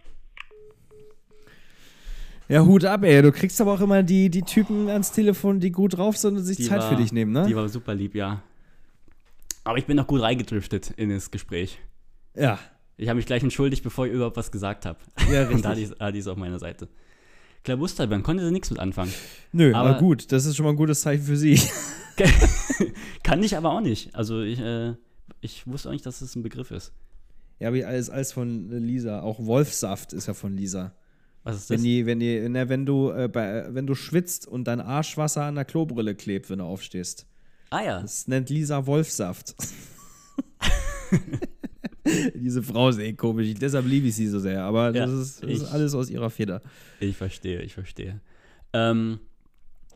Ja, Hut ab, ey. Du kriegst aber auch immer die, die Typen ans Telefon, die gut drauf sind und sich Die Zeit war- für dich nehmen, ne? Die war super lieb, ja. Aber ich bin noch gut reingedriftet in das Gespräch. ja. Ich habe mich gleich entschuldigt, bevor ich überhaupt was gesagt habe. Ja, [laughs] Und da richtig. die, die ist auf meiner Seite. Klabustalbern konnte sie nichts mit anfangen. Nö, aber, Aber- gut, das ist schon mal ein gutes Zeichen für sie. [laughs] [laughs] Kann ich aber auch nicht. Also ich, äh, ich wusste auch nicht, dass das ein Begriff ist. ja, aber alles, alles von Lisa. Auch Wolfsaft ist ja von Lisa. Was ist das? Wenn, die, wenn, die, na, wenn, du, äh, bei, wenn du schwitzt und dein Arschwasser an der Klobrille klebt, wenn du aufstehst. ah ja. Das nennt Lisa Wolfsaft. [laughs] Diese Frau ist eh komisch, deshalb liebe ich sie so sehr. Aber Ja, das, ist, das ist ich- alles aus ihrer Feder. Ich verstehe, ich verstehe. Ähm,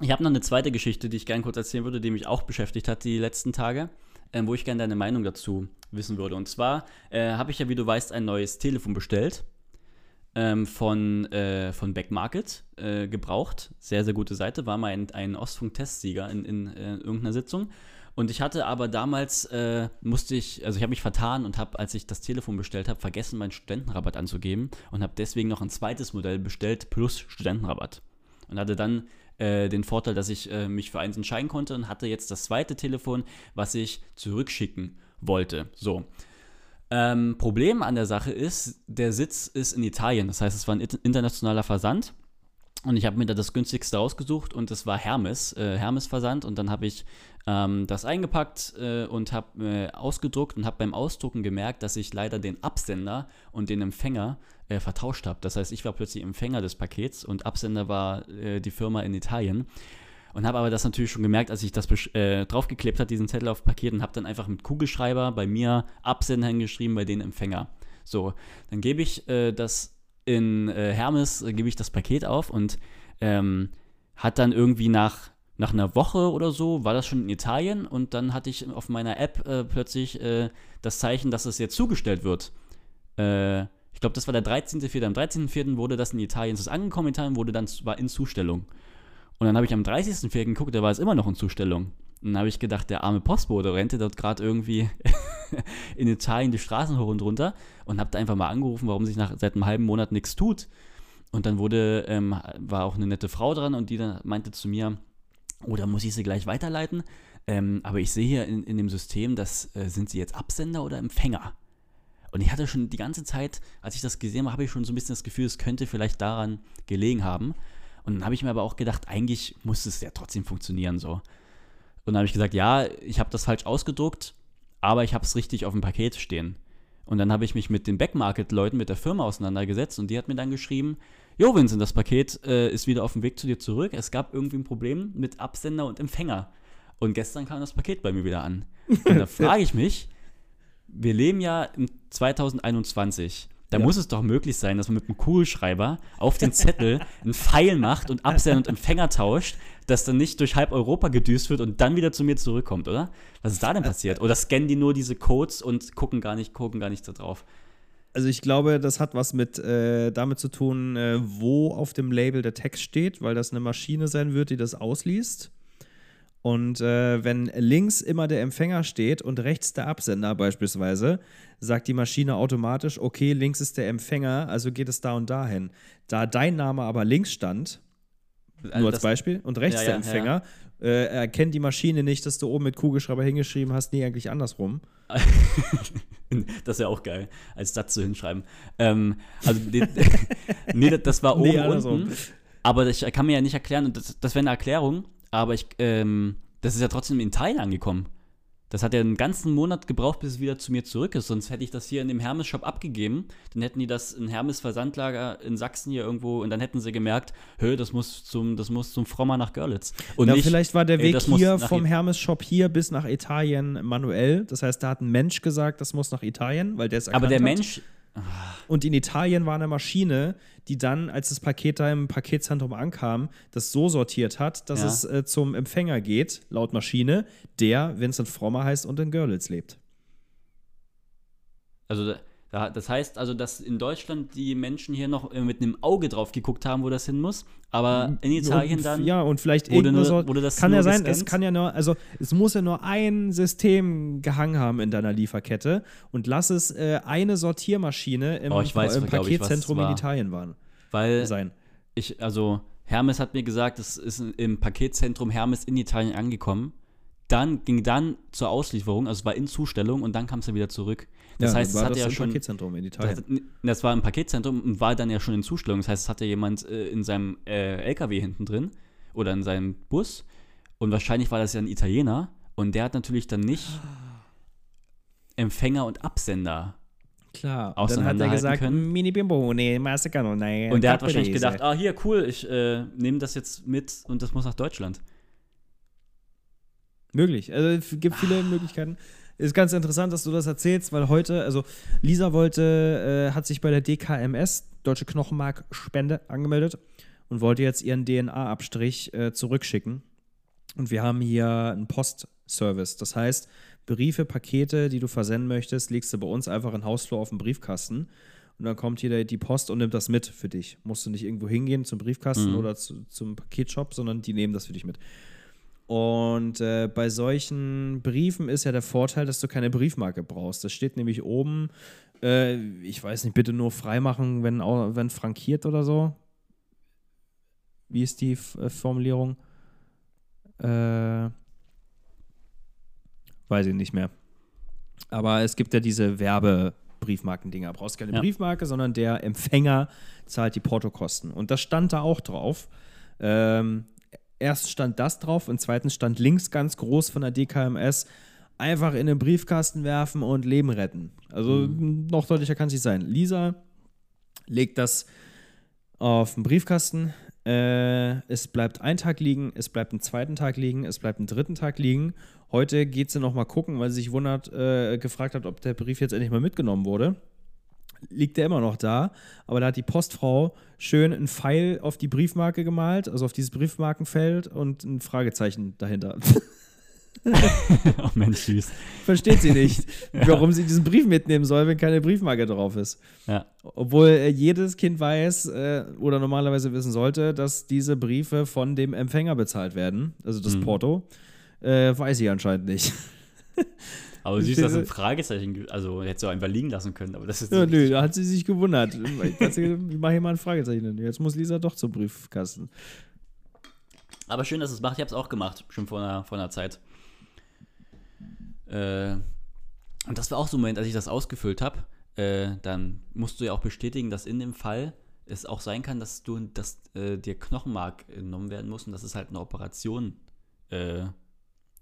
ich habe noch eine zweite Geschichte, die ich gerne kurz erzählen würde, die mich auch beschäftigt hat die letzten Tage, ähm, wo ich gerne deine Meinung dazu wissen würde. Und zwar äh, habe ich ja, wie du weißt, ein neues Telefon bestellt ähm, von, äh, von Backmarket äh, gebraucht. Sehr, sehr gute Seite. War mal ein, ein Ostfunk-Testsieger in, in äh, irgendeiner Sitzung. Und ich hatte aber damals, äh, musste ich, also ich habe mich vertan und habe, als ich das Telefon bestellt habe, vergessen, meinen Studentenrabatt anzugeben und habe deswegen noch ein zweites Modell bestellt plus Studentenrabatt. Und hatte dann äh, den Vorteil, dass ich äh, mich für eins entscheiden konnte und hatte jetzt das zweite Telefon, was ich zurückschicken wollte. So. Ähm, Problem an der Sache ist, der Sitz ist in Italien. Das heißt, es war ein internationaler Versand. Und ich habe mir da das günstigste rausgesucht und es war Hermes, äh, Hermes-Versand. Und dann habe ich ähm, das eingepackt äh, und habe äh, ausgedruckt und habe beim Ausdrucken gemerkt, dass ich leider den Absender und den Empfänger äh, vertauscht habe. Das heißt, ich war plötzlich Empfänger des Pakets und Absender war äh, die Firma in Italien. Und habe aber das natürlich schon gemerkt, als ich das äh, draufgeklebt habe, diesen Zettel auf Paket und habe dann einfach mit Kugelschreiber bei mir Absender hingeschrieben, bei denen Empfänger. So, dann gebe ich äh, das in äh, Hermes, äh, gebe ich das Paket auf und ähm, hat dann irgendwie nach, nach einer Woche oder so, war das schon in Italien und dann hatte ich auf meiner App äh, plötzlich äh, das Zeichen, dass es jetzt zugestellt wird. Äh, ich glaube, das war der 13.04. Am 13.04. wurde das in Italien, es ist angekommen in Italien, wurde dann, war in Zustellung. Und dann habe ich am 30.04. geguckt, da war es immer noch in Zustellung. Und dann habe ich gedacht, der arme Postbote rennte dort gerade irgendwie [laughs] in Italien die Straßen hoch und runter und habe da einfach mal angerufen, warum sich nach, seit einem halben Monat nichts tut. Und dann wurde, ähm, war auch eine nette Frau dran und die dann meinte zu mir, oh, da muss ich sie gleich weiterleiten. Ähm, aber ich sehe hier in, in dem System, das äh, sind sie jetzt Absender oder Empfänger. Und ich hatte schon die ganze Zeit, als ich das gesehen habe, habe ich schon so ein bisschen das Gefühl, es könnte vielleicht daran gelegen haben. Und dann habe ich mir aber auch gedacht, eigentlich muss es ja trotzdem funktionieren so. Und dann habe ich gesagt, ja, ich habe das falsch ausgedruckt, aber ich habe es richtig auf dem Paket stehen. Und dann habe ich mich mit den Backmarket-Leuten, mit der Firma auseinandergesetzt und die hat mir dann geschrieben, Jo Vincent, das Paket äh, ist wieder auf dem Weg zu dir zurück. Es gab irgendwie ein Problem mit Absender und Empfänger. Und gestern kam das Paket bei mir wieder an. Und da [laughs] frage ich mich, wir leben ja im 2021. Da Ja. muss es doch möglich sein, dass man mit einem Kugelschreiber auf den Zettel [laughs] einen Pfeil macht und Absender und Empfänger tauscht, das dann nicht durch halb Europa gedüst wird und dann wieder zu mir zurückkommt, oder? Was ist da denn passiert? Oder scannen die nur diese Codes und gucken gar nicht, gucken gar nicht da drauf? Also ich glaube, das hat was mit äh, damit zu tun, äh, wo auf dem Label der Text steht, weil das eine Maschine sein wird, die das ausliest. Und äh, wenn links immer der Empfänger steht und rechts der Absender beispielsweise, sagt die Maschine automatisch, okay, links ist der Empfänger, also geht es da und dahin. Da dein Name aber links stand, nur als Also Beispiel, und rechts Ja, der ja, Empfänger, Äh, erkennt die Maschine nicht, dass du oben mit Kugelschreiber hingeschrieben hast, nee, eigentlich andersrum. [laughs] Das ist ja auch geil, als Satz zu hinschreiben. Ähm, also, [laughs] nee, das- war oben Nee, unten. Aber ich kann mir ja nicht erklären, und das, das wäre eine Erklärung, aber ich, ähm, das ist ja trotzdem in Teilen angekommen. Das hat ja einen ganzen Monat gebraucht, bis es wieder zu mir zurück ist. Sonst hätte ich das hier in dem Hermes-Shop abgegeben. Dann hätten die das in Hermes-Versandlager in Sachsen hier irgendwo und dann hätten sie gemerkt, hö, das muss zum, das muss zum Frommer nach Görlitz. Und Ja, nicht, vielleicht war der ey, Weg muss hier vom Hermes-Shop hier bis nach Italien manuell. Das heißt, da hat ein Mensch gesagt, das muss nach Italien, weil der es Aber der hat. Mensch, Und in Italien war eine Maschine, die dann, als das Paket da im Paketzentrum ankam, das so sortiert hat, dass Ja. es äh, zum Empfänger geht, laut Maschine, der Vincent Frommer heißt und in Görlitz lebt. Also das heißt also, dass in Deutschland die Menschen hier noch äh, mit einem Auge drauf geguckt haben, wo das hin muss, aber in Italien und, dann Ja, und vielleicht wurde nur- Sort- wurde das kann ja sein, es kann ja nur, also es muss ja nur ein System gehangen haben in deiner Lieferkette und lass es äh, eine Sortiermaschine im, Oh, ich weiß, im Paketzentrum in war. Italien waren, weil sein. ich, also Hermes hat mir gesagt, es ist im Paketzentrum Hermes in Italien angekommen. Dann ging dann zur Auslieferung, also es war in Zustellung und dann kam es dann wieder zurück. Das ja, heißt, es war hatte das ja schon. Paketzentrum in Das, Italien. das war im Paketzentrum und war dann ja schon in Zustellung. Das heißt, es hatte jemand äh, in seinem äh, LKW hinten drin oder in seinem Bus und wahrscheinlich war das ja ein Italiener und der hat natürlich dann nicht Empfänger und Absender. Klar. Und dann hat er gesagt, können. Mini Bimbone, Masticano, nein. Und der hat wahrscheinlich gedacht, ah, hier, cool, ich äh, nehme das jetzt mit und das muss nach Deutschland. Möglich. Also es gibt viele Möglichkeiten. Ist ganz interessant, dass du das erzählst, weil heute, also Lisa wollte, äh, hat sich bei der DKMS, Deutsche Knochenmarkspende, angemeldet und wollte jetzt ihren DNA-Abstrich äh, zurückschicken. Und wir haben hier einen Postservice. Das heißt, Briefe, Pakete, die du versenden möchtest, legst du bei uns einfach in Hausflur auf den Briefkasten. Und dann kommt hier die Post und nimmt das mit für dich. Musst du nicht irgendwo hingehen zum Briefkasten Mhm. oder zu, zum Paketshop, sondern die nehmen das für dich mit. Und äh, bei solchen Briefen ist ja der Vorteil, dass du keine Briefmarke brauchst. Das steht nämlich oben, äh, ich weiß nicht, bitte nur freimachen, wenn, wenn frankiert oder so. Wie ist die F äh, Formulierung? Äh, weiß ich nicht mehr. Aber es gibt ja diese Werbebriefmarkendinger. Brauchst keine Ja. Briefmarke, sondern der Empfänger zahlt die Portokosten. Und das stand da auch drauf. Ähm, erst stand das drauf und zweitens stand links ganz groß von der DKMS einfach in den Briefkasten werfen und Leben retten. Also noch deutlicher kann es nicht sein. Lisa legt das auf den Briefkasten. Äh, es bleibt ein Tag liegen, es bleibt einen zweiten Tag liegen, es bleibt einen dritten Tag liegen. Heute geht sie noch mal gucken, weil sie sich wundert, äh, gefragt hat, ob der Brief jetzt endlich mal mitgenommen wurde. Liegt der immer noch da, aber da hat die Postfrau schön einen Pfeil auf die Briefmarke gemalt, also auf dieses Briefmarkenfeld und ein Fragezeichen dahinter. [laughs] oh Mensch, süß. Versteht sie nicht, [laughs] warum sie diesen Brief mitnehmen soll, wenn keine Briefmarke drauf ist. Ja. Obwohl äh, jedes Kind weiß äh, oder normalerweise wissen sollte, dass diese Briefe von dem Empfänger bezahlt werden, also das Mhm. Porto. Äh, weiß sie anscheinend nicht. [laughs] Aber süß, dass ein Fragezeichen, ge- also hätte sie auch einfach liegen lassen können, aber das ist Ja, nö, da hat sie sich gewundert. Ich mache hier mal ein Fragezeichen. hin. Jetzt muss Lisa doch zum Briefkasten. Aber schön, dass es macht. Ich habe es auch gemacht, schon vor einer, vor einer Zeit. Äh, und das war auch so ein Moment, als ich das ausgefüllt habe. Äh, dann musst du ja auch bestätigen, dass in dem Fall es auch sein kann, dass du, dass äh, dir Knochenmark entnommen werden muss und dass es halt eine Operation äh,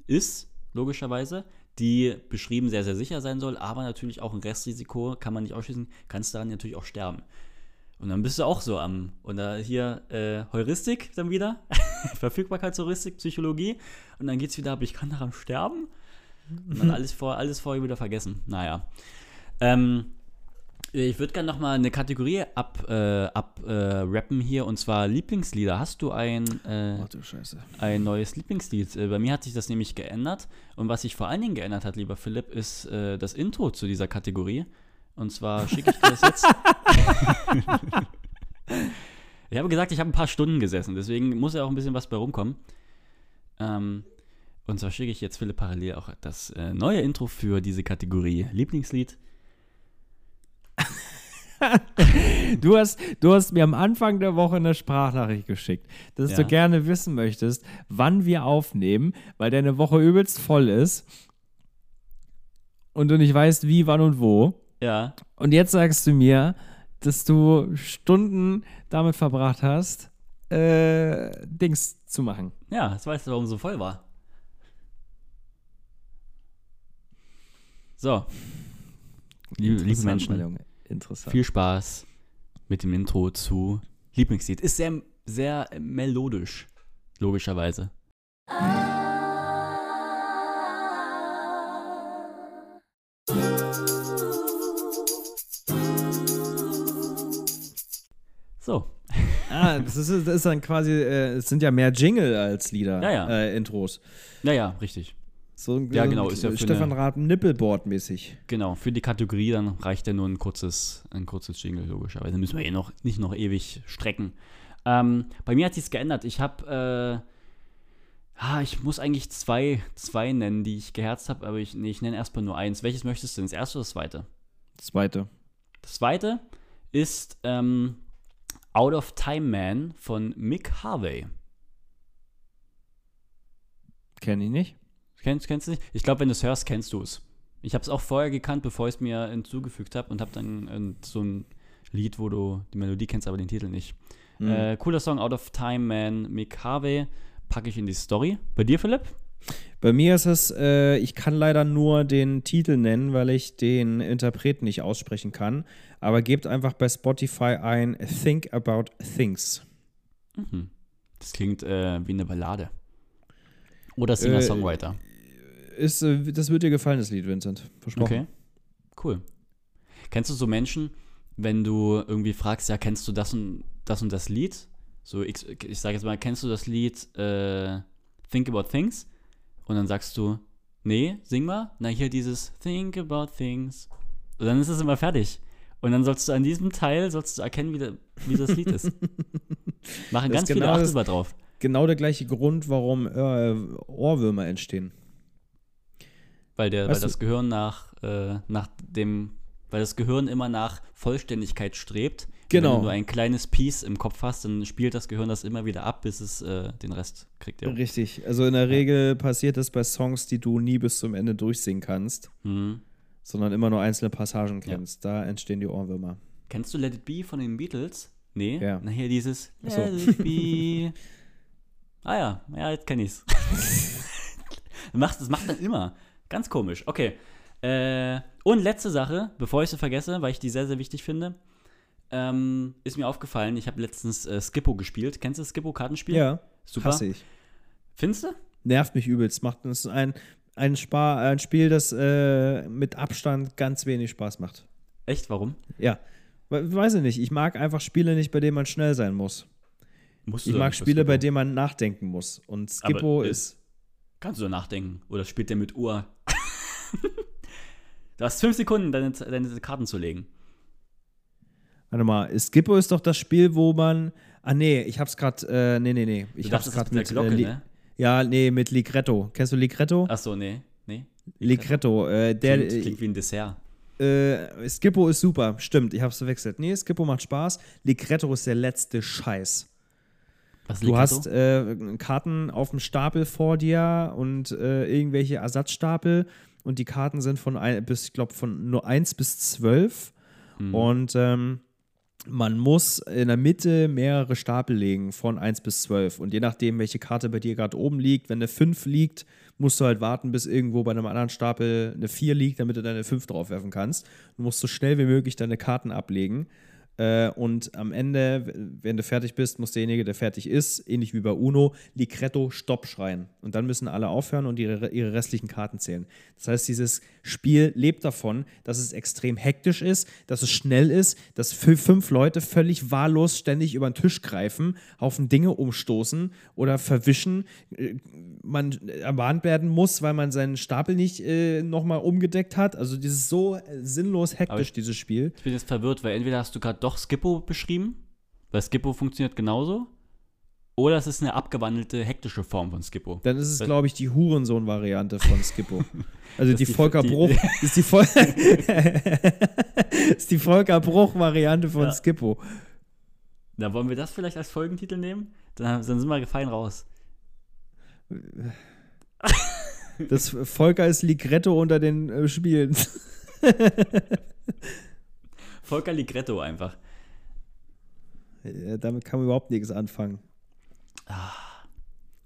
ist, logischerweise, die beschrieben sehr, sehr sicher sein soll, aber natürlich auch ein Restrisiko, kann man nicht ausschließen, kannst daran natürlich auch sterben. Und dann bist du auch so am, und da hier äh, Heuristik dann wieder, [laughs] Verfügbarkeitsheuristik, Psychologie, und dann geht's wieder ab, ich kann daran sterben. Und dann [laughs] alles, vor, alles vorher wieder vergessen. Naja. Ähm, ich würde gerne nochmal eine Kategorie ab, äh, ab äh, rappen hier, und zwar Lieblingslieder. Hast du ein, äh, Scheiße. ein neues Lieblingslied. Äh, Bei mir hat sich das nämlich geändert. Und was sich vor allen Dingen geändert hat, lieber Philipp, ist äh, das Intro zu dieser Kategorie. Und zwar schicke ich dir das jetzt. [laughs] ich habe gesagt, ich habe ein paar Stunden gesessen, deswegen muss ja auch ein bisschen was bei rumkommen. Ähm, und zwar schicke ich jetzt Philipp parallel auch das äh, neue Intro für diese Kategorie Lieblingslied. Du hast, du hast mir am Anfang der Woche eine Sprachnachricht geschickt, dass Ja. du gerne wissen möchtest, wann wir aufnehmen, weil deine Woche übelst voll ist und du nicht weißt, wie, wann und wo. Ja, Und jetzt sagst du mir, dass du Stunden damit verbracht hast, äh, Dings zu machen. ja, jetzt weißt du, warum so voll war. So. Liebe, Interessant, Menschen, Junge. Interessant. viel Spaß mit dem Intro zu Lieblingslied. Ist sehr, sehr melodisch, logischerweise. So. [laughs] Ah, das ist, das ist dann quasi, äh, es sind ja mehr Jingle als Lieder, Ja, ja. Äh, Intros. Naja, richtig. So ein Ja, genau, ist ja für Stefan Raab Nippelboard-mäßig. Genau, für die Kategorie dann reicht ja nur ein kurzes, ein kurzes Jingle, logischerweise. Müssen wir eh noch, nicht noch ewig strecken. Ähm, bei mir hat sich's geändert. Ich habe, äh, ah, ich muss eigentlich zwei, zwei nennen, die ich geherzt habe, aber ich, nee, ich nenne erstmal nur eins. Welches möchtest du denn? Das erste oder das zweite? Zweite. Das zweite ist ähm, Out of Time Man von Mick Harvey. Kenn ich nicht. Kennst, kennst du nicht? Ich glaube, wenn du es hörst, kennst du es. Ich habe es auch vorher gekannt, bevor ich es mir hinzugefügt habe und habe dann äh, so ein Lied, wo du die Melodie kennst, aber den Titel nicht. Mhm. Äh, cooler Song, Out of Time Man, Mick Harvey. Packe ich in die Story. Bei dir, Philipp? Bei mir ist es, äh, ich kann leider nur den Titel nennen, weil ich den Interpreten nicht aussprechen kann. Aber gebt einfach bei Spotify ein Think About Things. Mhm. Das klingt äh, wie eine Ballade. Oder Singer-Songwriter. Ist, äh, das wird dir gefallen, das Lied, Vincent. Versprochen. Okay. Cool. Kennst du so Menschen, wenn du irgendwie fragst, ja, kennst du das und das und das Lied? So, ich, ich sage jetzt mal, kennst du das Lied äh, Think About Things? Und dann sagst du, nee, sing mal. Na, hier dieses Think About Things. Und dann ist es immer fertig. Und dann sollst du an diesem Teil sollst du erkennen, wie, der, wie das Lied ist. [laughs] Machen Das ganz ist viele genau das- Achtelbar drauf. Genau der gleiche Grund, warum äh, Ohrwürmer entstehen. Weil, der, weil das Gehirn nach, äh, nach dem, weil das Gehirn immer nach Vollständigkeit strebt. Und Genau. Wenn du ein kleines Piece im Kopf hast, dann spielt das Gehirn das immer wieder ab, bis es äh, den Rest kriegt. Ja. Richtig. Also in der Regel passiert das bei Songs, die du nie bis zum Ende durchsingen kannst, Mhm. sondern immer nur einzelne Passagen kennst. Da entstehen die Ohrwürmer. Kennst du Let It Be von den Beatles? Nee? Ja. Na, hier dieses Ach so. Let It Be. [laughs] ah ja, ja, jetzt kenn ich's. [laughs] macht, das macht dann immer. Ganz komisch. Okay. Äh, und letzte Sache, bevor ich sie vergesse, weil ich die sehr, sehr wichtig finde, ähm, ist mir aufgefallen, ich habe letztens äh, Skippo gespielt. Kennst du das Skippo-Kartenspiel? Ja, Super. hasse ich. Findest du? Nervt mich übelst. Macht ist ein, ein, ein Spiel, das äh, mit Abstand ganz wenig Spaß macht. Echt? Warum? Ja. We- Weiß ich nicht. Ich mag einfach Spiele nicht, bei denen man schnell sein muss. Musst Ich mag Spiele, bei denen man nachdenken muss. Und Skippo ist. Kannst du nachdenken. Oder spielt der mit Uhr? [laughs] du hast fünf Sekunden, deine, deine Karten zu legen. Warte mal, Skippo ist doch das Spiel, wo man. Ah, nee, ich hab's grad. Äh, nee, nee, nee. Ich Du hab's grad mit der mit. Glocke, äh, ne? Ja, nee, mit Ligretto. Kennst du Ligretto? Achso, nee. Nee. Ligretto. Äh, der, Klingt, klingt wie ein Dessert. äh, Skippo ist super. Stimmt, ich hab's verwechselt. Nee, Skippo macht Spaß. Ligretto ist der letzte Scheiß. Was Du hast äh, Karten auf dem Stapel vor dir und äh, irgendwelche Ersatzstapel und die Karten sind von ein, bis, ich glaube, von nur 1 bis 12 Mhm. und ähm, man muss in der Mitte mehrere Stapel legen von 1 bis 12 und je nachdem, welche Karte bei dir gerade oben liegt, wenn eine 5 liegt, musst du halt warten, bis irgendwo bei einem anderen Stapel eine 4 liegt, damit du deine 5 draufwerfen kannst. Du musst so schnell wie möglich deine Karten ablegen. Äh, und am Ende, wenn du fertig bist, muss derjenige, der fertig ist, ähnlich wie bei Uno, Ligretto Stopp schreien. Und dann müssen alle aufhören und ihre, ihre restlichen Karten zählen. Das heißt, dieses Spiel lebt davon, dass es extrem hektisch ist, dass es schnell ist, dass fü- fünf Leute völlig wahllos ständig über den Tisch greifen, Haufen Dinge umstoßen oder verwischen. Äh, Man ermahnt werden muss, weil man seinen Stapel nicht äh, nochmal umgedeckt hat. Also dieses so äh, sinnlos hektisch, ich- dieses Spiel. Ich bin jetzt verwirrt, weil entweder hast du gerade doch Skippo beschrieben, weil Skippo funktioniert genauso, oder es ist eine abgewandelte, hektische Form von Skippo. Dann ist es, glaube ich, die Hurensohn-Variante von Skippo. [laughs] Also die die- Volker die- Bruch, [laughs] ist die, Vol [laughs] ist die Volker Bruch-Variante von Ja. Skippo. Da wollen wir das vielleicht als Folgentitel nehmen? Dann, dann sind wir gefallen raus. Das Volker ist Ligretto unter den äh, Spielen. Volker Ligretto einfach. Ja, damit kann man überhaupt nichts anfangen.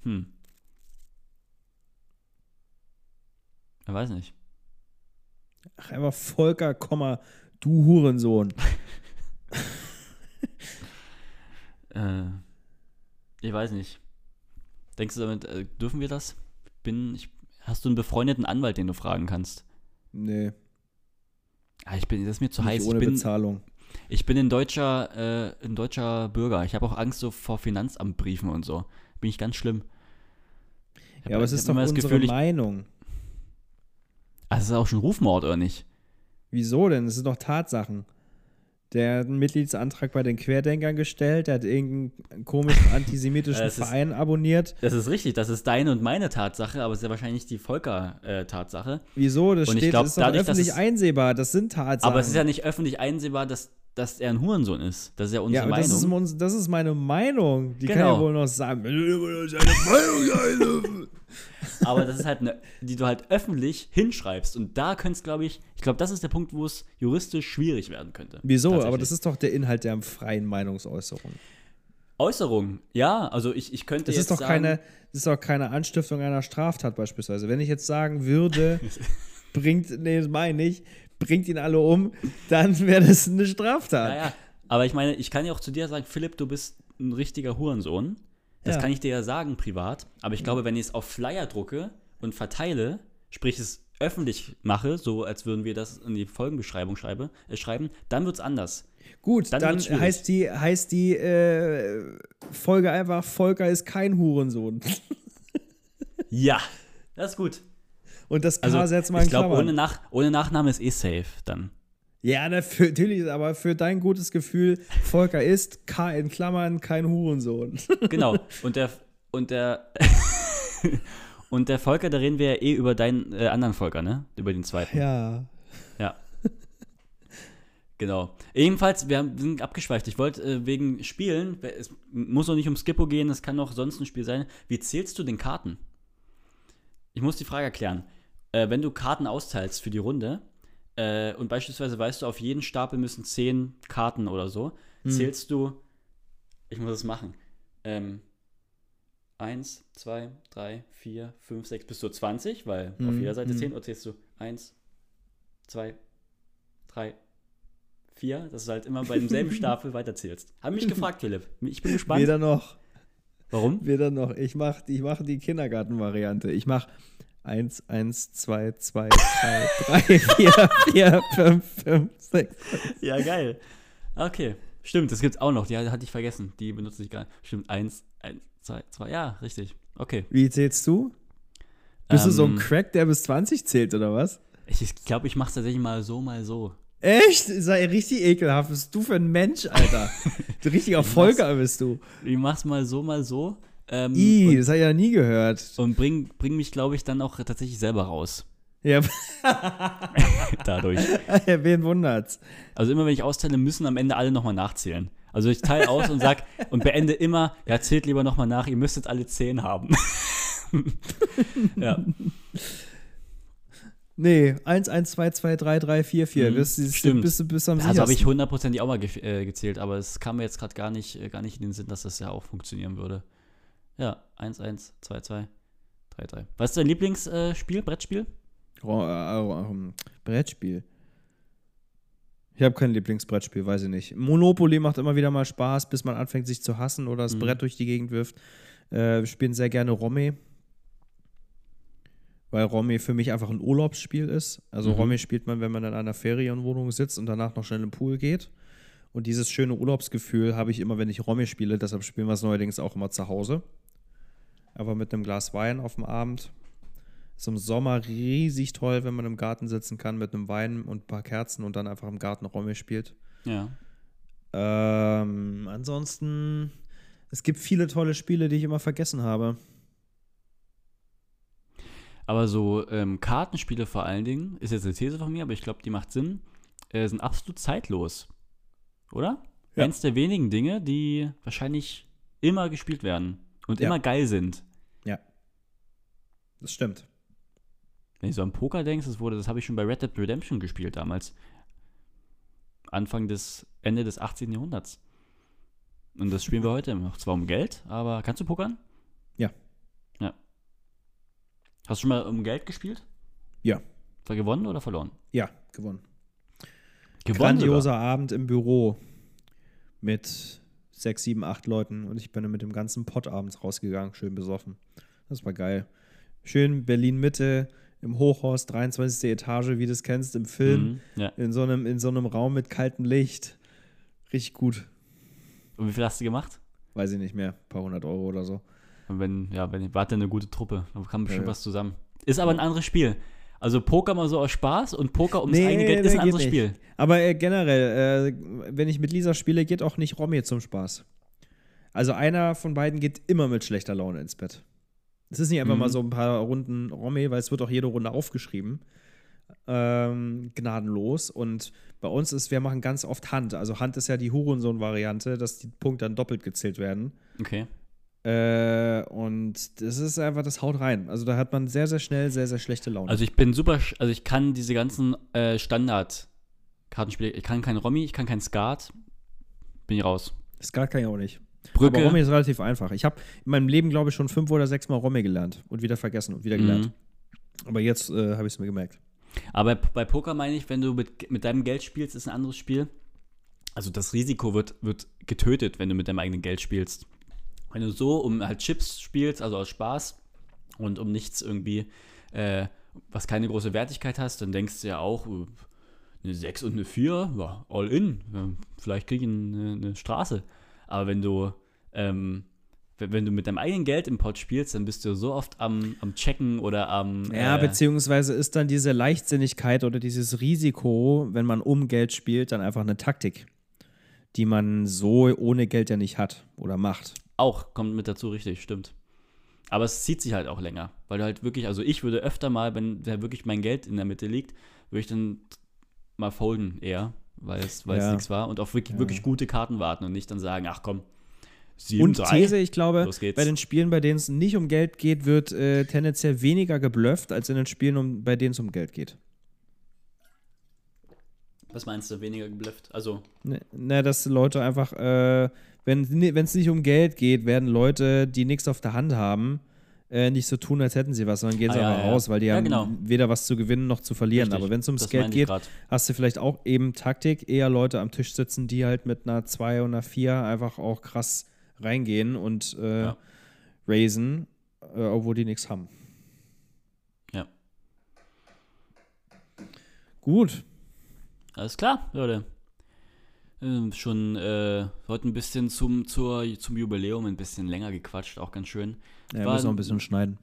Hm. Ich weiß nicht. Ach, einfach Volker, du Hurensohn. [laughs] [laughs] Äh, ich weiß nicht. Denkst du damit, äh, dürfen wir das? Bin, ich, hast du einen befreundeten Anwalt, den du fragen kannst? Nee, Ah, ich bin, das ist mir zu nicht heiß. Ich ohne bin, Bezahlung. Ich bin ein deutscher, äh, ein deutscher Bürger. Ich habe auch Angst so vor Finanzamtbriefen und so. Bin ich ganz schlimm. Ich Ja, aber es ich ist doch unsere Gefühl, ich, Meinung. Ah, das ist auch schon Rufmord, oder nicht? Wieso denn? Es sind doch Tatsachen. Der hat einen Mitgliedsantrag bei den Querdenkern gestellt, der hat irgendeinen komischen [laughs] antisemitischen Äh, ist- Verein abonniert. Das ist richtig, das ist deine und meine Tatsache, aber es ist ja wahrscheinlich die Volker-Tatsache. Wieso? Das Und ich steht, glaub, ist dadurch, öffentlich es- einsehbar. Das sind Tatsachen. aber es ist ja nicht öffentlich einsehbar, dass, dass er ein Hurensohn ist. Das ist ja unsere ja, aber das ist, Meinung. das ist meine Meinung. Die kann Genau. ja wohl noch sagen. Aber das ist halt eine, die du halt öffentlich hinschreibst. Und da könnte es, glaube ich, ich glaube, das ist der Punkt, wo es juristisch schwierig werden könnte. Wieso? Aber das ist doch der Inhalt der freien Meinungsäußerung. Äußerung, ja, also ich, ich könnte Das jetzt ist doch sagen, keine, das ist doch keine Anstiftung einer Straftat beispielsweise. Wenn ich jetzt sagen würde, [laughs] bringt, nee, das meine ich, bringt ihn alle um, dann wäre das eine Straftat. Ja, ja. Aber ich meine, ich kann ja auch zu dir sagen, Philipp, du bist ein richtiger Hurensohn. Das Ja. kann ich dir ja sagen, privat. Aber ich glaube, wenn ich es auf Flyer drucke und verteile, sprich es öffentlich mache, so als würden wir das in die Folgenbeschreibung schreibe, äh, schreiben, dann wird es anders. Gut, Dann dann, heißt die, heißt die äh, Folge einfach, Volker ist kein Hurensohn. [laughs] Ja, das ist gut. Und das K Also, setzt mal in ich glaube, ohne, Nach ohne Nachname ist eh safe dann. Ja, dafür, natürlich, aber für dein gutes Gefühl, Volker ist K in Klammern kein Hurensohn. [laughs] Genau. Und der, und der, [laughs] und der Volker, da reden wir ja eh über deinen äh, anderen Volker, ne? Über den zweiten. ja. Ja. genau. Ebenfalls, wir haben- sind abgeschweift. Ich wollte äh, wegen Spielen, es muss auch nicht um Skippo gehen, es kann auch sonst ein Spiel sein. Wie zählst du den Karten? Ich muss die Frage erklären. Äh, wenn du Karten austeilst für die Runde äh, und beispielsweise weißt du, auf jeden Stapel müssen zehn Karten oder so, zählst du, ich muss es machen, ähm, 1, 2, 3, 4, 5, 6 bis zu 20, weil auf Mhm, jeder Seite mhm. 10 oder zählst du 1, 2, 3, 4, dass du halt immer bei demselben [laughs] Stapel weiterzählst. Haben mich [laughs] gefragt, Philipp. Ich bin gespannt. Weder noch. Warum? Weder noch. Ich mache ich mach die Kindergartenvariante. Ich mache 1, 1, 2, 2, 3, 3, 4, 4, 5, 5, 6. Ja, geil. Okay. Stimmt, das gibt's auch noch. Die hatte ich vergessen. Die benutze ich gar nicht. Stimmt, 1, 1, 2, 2. Ja, richtig. Okay. Wie zählst du? Bist du so ein Ähm, Crack, der bis 20 zählt, oder was? Ich glaube, ich, mache es tatsächlich mal so, mal so. Echt? Sei richtig ekelhaft. Bist du für ein Mensch, Alter? Du richtiger Volker bist du. Ich mach's mal so, mal so. Ähm, I, das habe ich ja nie gehört. und bring, bring mich, glaube ich, dann auch tatsächlich selber raus. [laughs] Ja, Dadurch. [laughs] wen wundert's? Also immer wenn ich austeile, müssen am Ende alle nochmal nachzählen. Also ich teile aus und sag [laughs] und beende immer, ja, zählt lieber nochmal nach, ihr müsstet alle 10 haben. ja, Nee, 1, 1, 2, 2, 3, 3, 4, 4. Mhm, bist, stimmt. bist, du bist am also habe ich hundertprozentig auch mal ge äh, gezählt, aber es kam mir jetzt gerade gar nicht, äh, gar nicht in den Sinn, dass das ja auch funktionieren würde. Ja, 1, 1, 2, 2, 3, 3. Was ist dein Lieblingsspiel, Brettspiel? Oh, äh, oh, ähm, Brettspiel. Ich habe kein Lieblingsbrettspiel, weiß ich nicht. Monopoly macht immer wieder mal Spaß, bis man anfängt, sich zu hassen oder das Mhm. Brett durch die Gegend wirft. Äh, wir spielen sehr gerne Romme. Weil Romme für mich einfach ein Urlaubsspiel ist. Also Mhm. Romme spielt man, wenn man in einer Ferienwohnung sitzt und danach noch schnell im Pool geht. Und dieses schöne Urlaubsgefühl habe ich immer, wenn ich Romme spiele. Deshalb spielen wir es neuerdings auch immer zu Hause. Aber mit einem Glas Wein auf dem Abend. Ist im Sommer riesig toll, wenn man im Garten sitzen kann mit einem Wein und ein paar Kerzen und dann einfach im Garten Romme spielt. Ja. Ähm, ansonsten, es gibt viele tolle Spiele, die ich immer vergessen habe. Aber so ähm, Kartenspiele vor allen Dingen, ist jetzt eine These von mir, aber ich glaube, die macht Sinn, äh, sind absolut zeitlos. Oder? Ja. Eins der wenigen Dinge, die wahrscheinlich immer gespielt werden und Ja. immer geil sind. Das stimmt. Wenn du so an Poker denkst, das wurde, das habe ich schon bei Red Dead Redemption gespielt damals. Anfang des, Ende des 18. Jahrhunderts. Und das spielen wir heute immer noch. Zwar um Geld, aber kannst du pokern? Ja. Ja. Hast du schon mal um Geld gespielt? Ja. War gewonnen oder verloren? Ja, gewonnen. Gewonnen. Grandioser Abend im Büro mit sechs, sieben, acht Leuten und ich bin dann mit dem ganzen Pott abends rausgegangen, schön besoffen. Das war geil. Schön Berlin-Mitte im Hochhaus, 23. Etage, wie du es kennst, im. Film. Mhm. Ja. in so einem, in so einem Raum mit kaltem Licht. Richtig gut. Und wie viel hast du gemacht? Weiß ich nicht mehr. Ein paar hundert Euro oder so. Und wenn, ja, wenn warte eine gute Truppe, dann kann bestimmt Ja, ja. was zusammen. Ist aber ein anderes Spiel. Also Poker mal so aus Spaß und Poker ums Nee, eigene Geld ist ein anderes nicht. Spiel. Aber äh, generell, äh, wenn ich mit Lisa spiele, geht auch nicht Romy zum Spaß. Also einer von beiden geht immer mit schlechter Laune ins Bett. Es ist nicht einfach Mhm. mal so ein paar Runden Romy, weil es wird auch jede Runde aufgeschrieben. Ähm, gnadenlos. Und bei uns ist, wir machen ganz oft Hand. Also Hand ist ja die Hurensohn-Variante, dass die Punkte dann doppelt gezählt werden. Okay. Äh, und das ist einfach, das haut rein. Also da hat man sehr, sehr schnell sehr, sehr schlechte Laune. Also ich bin super, also ich kann diese ganzen äh, Standard-Kartenspiele, ich kann kein Romy, ich kann kein Skat, bin ich raus. Skat kann ich auch nicht. Brücke. Aber Romy ist relativ einfach. Ich habe in meinem Leben, glaube ich, schon fünf oder sechs Mal Romy gelernt und wieder vergessen und wieder gelernt. Mhm. Aber jetzt äh, habe ich es mir gemerkt. Aber bei, bei Poker meine ich, wenn du mit, mit deinem Geld spielst, ist ein anderes Spiel. Also das Risiko wird, wird getötet, wenn du mit deinem eigenen Geld spielst. Wenn du so um halt Chips spielst, also aus Spaß und um nichts irgendwie, äh, was keine große Wertigkeit hast, dann denkst du ja auch, äh, eine 6 und eine 4, ja, all in. Ja, vielleicht kriege ich eine, eine Straße. Aber wenn du, ähm, wenn, du mit deinem eigenen Geld im Pot spielst, dann bist du so oft am, am Checken oder am. Ja, äh, beziehungsweise ist dann diese Leichtsinnigkeit oder dieses Risiko, wenn man um Geld spielt, dann einfach eine Taktik, die man so ohne Geld ja nicht hat oder macht. Auch kommt mit dazu, richtig, stimmt. Aber es zieht sich halt auch länger, weil du halt wirklich, also ich würde öfter mal, wenn da wirklich mein Geld in der Mitte liegt, würde ich dann mal folden eher, weil es, weil es Ja. nichts war und auf wirklich, wirklich gute Karten warten und nicht dann sagen, ach komm, Und 7, These, ich glaube, bei den Spielen, bei denen es nicht um Geld geht, wird äh, tendenziell weniger geblufft, als in den Spielen, um, bei denen es um Geld geht. Was meinst du, weniger geblufft? Also, Ne, Na, dass Leute einfach, äh, wenn es nicht um Geld geht, werden Leute, die nichts auf der Hand haben, äh, nicht so tun, als hätten sie was, sondern gehen sie Ah, ja, einfach ja. raus, weil die Ja, haben genau. weder was zu gewinnen noch zu verlieren. Richtig. Aber wenn es ums Geld geht, grad. hast du vielleicht auch eben Taktik, eher Leute am Tisch sitzen, die halt mit einer 2 und einer 4 einfach auch krass reingehen und äh, raisen, äh, obwohl die nichts haben. Ja. Gut. Alles klar, Leute. Ähm, schon äh, heute ein bisschen zum, zur, zum Jubiläum ein bisschen länger gequatscht, auch ganz schön. Ja, wir War müssen noch ein bisschen schneiden.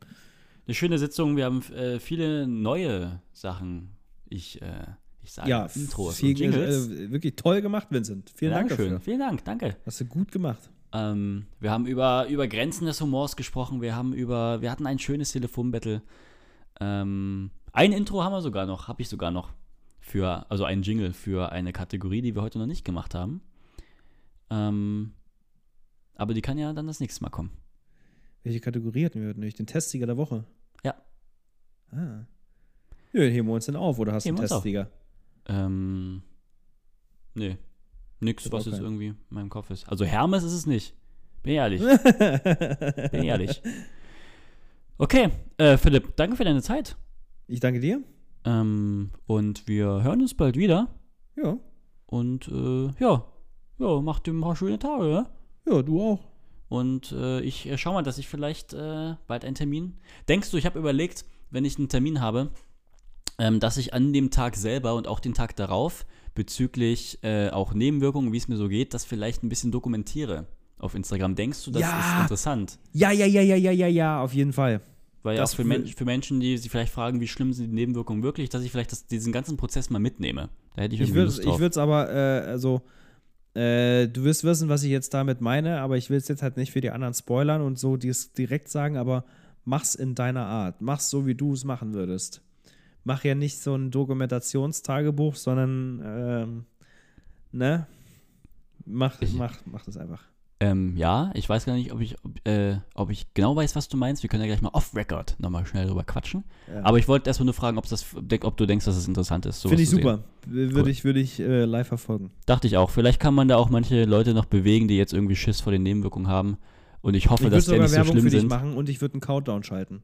Eine schöne Sitzung, wir haben äh, viele neue Sachen. Ich, äh, ich sage Ja, Intros viel, und Jingles. äh, wirklich toll gemacht, Vincent. Vielen Dank Dankeschön. dafür. Vielen Dank, danke. Hast du gut gemacht. Ähm, wir haben über, über Grenzen des Humors gesprochen. Wir haben über, wir hatten ein schönes Telefonbattle. Ähm, ein Intro haben wir sogar noch, habe ich sogar noch für, also ein Jingle für eine Kategorie, die wir heute noch nicht gemacht haben. Ähm, aber die kann ja dann das nächste Mal kommen. Welche Kategorie hatten wir heute nicht? Den Testsieger der Woche? Ja. Ah. Ja, heben wir uns denn auf oder hast du einen. Testsieger? Ähm, nee. Nix, hab was jetzt irgendwie in meinem Kopf ist. Also Hermes ist es nicht. Bin ehrlich. [laughs] Bin ehrlich. Okay, äh, Philipp, danke für deine Zeit. Ich danke dir. Ähm, und wir hören uns bald wieder. Ja. Und äh, ja, ja, macht dir ein paar schöne Tage, ja? Ja, du auch. Und äh, ich äh, schau mal, dass ich vielleicht äh, bald einen Termin. Denkst du, ich habe überlegt, wenn ich einen Termin habe, ähm, dass ich an dem Tag selber und auch den Tag darauf bezüglich äh, auch Nebenwirkungen, wie es mir so geht, das vielleicht ein bisschen dokumentiere auf Instagram. Denkst du, das Ja. ist interessant? Ja, ja, ja, ja, ja, ja, ja, auf jeden Fall. Weil Das auch für, Men für Menschen, die sich vielleicht fragen, wie schlimm sind die Nebenwirkungen wirklich, dass ich vielleicht das, diesen ganzen Prozess mal mitnehme. Da hätte ich Ich irgendwie würde Lust drauf. es aber, äh, also, äh, du wirst wissen, was ich jetzt damit meine, aber ich will es jetzt halt nicht für die anderen spoilern und so dies direkt sagen, aber mach's in deiner Art. Mach's so, wie du es machen würdest. Mach ja nicht so ein Dokumentationstagebuch, sondern, ähm, ne? Mach, Ich- mach, mach das einfach. Ähm, ja, ich weiß gar nicht, ob ich, ob, äh, ob ich genau weiß, was du meinst. Wir können ja gleich mal off-Record nochmal schnell drüber quatschen. Ja. Aber ich wollte erstmal nur fragen, ob, das, ob du denkst, dass es interessant ist. Finde ich super. Würde Cool. ich, würde ich äh, live verfolgen. Dachte ich auch. Vielleicht kann man da auch manche Leute noch bewegen, die jetzt irgendwie Schiss vor den Nebenwirkungen haben. Und ich hoffe, Ich dass die nicht so Werbung schlimm für dich sind. machen und ich würde einen Countdown schalten.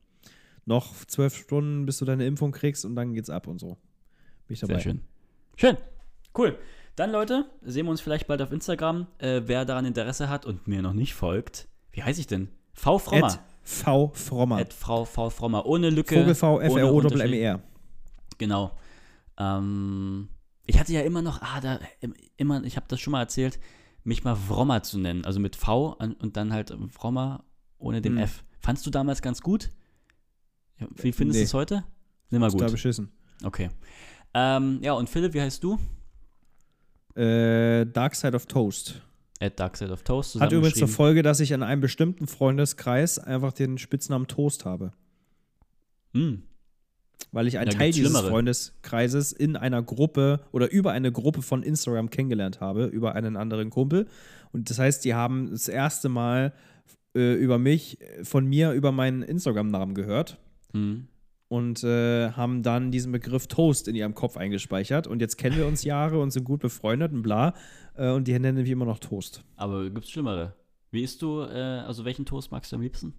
Noch zwölf Stunden, bis du deine Impfung kriegst und dann geht's ab und so. Bin ich dabei. Sehr schön. Schön. Cool. Dann, Leute, sehen wir uns vielleicht bald auf Instagram. Äh, wer daran Interesse hat und mir noch nicht folgt, wie heiße ich denn? V. Frommer. V. Frommer. At Frau V. Frommer. Ohne Lücke. Vogel V. F. R. O. M. E. R. Genau. Ähm, Ich hatte ja immer noch, ah, da, im- immer, ich habe das schon mal erzählt, mich mal Vrommer zu nennen. Also mit V und dann halt Vrommer ohne dem Hm. F. Fandst du damals ganz gut? Wie findest Nee. du es heute? Immer Total gut. beschissen. Okay. Ähm, ja, und Philipp, wie heißt du? Äh, Dark Side of Toast. At Dark Side of Toast. Hat übrigens zur. Folge, dass ich in einem bestimmten Freundeskreis einfach den Spitznamen Toast habe. Hm. Weil ich einen Da Teil dieses Schlimmere. Freundeskreises in einer Gruppe oder über eine Gruppe von Instagram kennengelernt habe, über einen anderen Kumpel. Und das heißt, die haben das erste Mal äh, über mich, von mir, über meinen Instagram-Namen gehört Hm. Und äh, haben dann diesen Begriff Toast in ihrem Kopf eingespeichert. Und jetzt kennen wir uns Jahre und sind gut befreundet und bla. Äh, und die nennen wir immer noch Toast. Aber gibt's Schlimmere? Wie isst du, äh, also welchen Toast magst du am liebsten?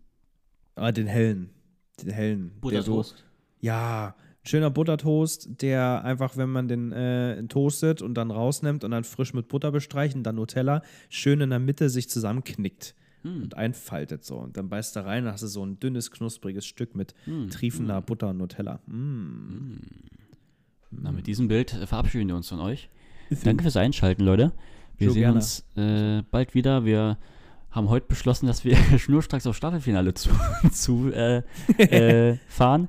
Ah, den hellen. Den hellen. Buttertoast. Ja, schöner Buttertoast, der einfach, wenn man den äh, toastet und dann rausnimmt und dann frisch mit Butter bestreicht und dann Nutella, schön in der Mitte sich zusammenknickt Hm. und einfaltet so. Und dann beißt du rein, dann hast du so ein dünnes, knuspriges Stück mit Hm. triefender Butter und Nutella. Mm. Na, mit diesem Bild äh, verabschieden wir uns von euch. Danke fürs Einschalten, Leute. Wir Jo, sehen gerne. uns äh, bald wieder. Wir haben heute beschlossen, dass wir [laughs] schnurstracks auf Staffelfinale zu, [laughs] zu äh, äh, [laughs] fahren.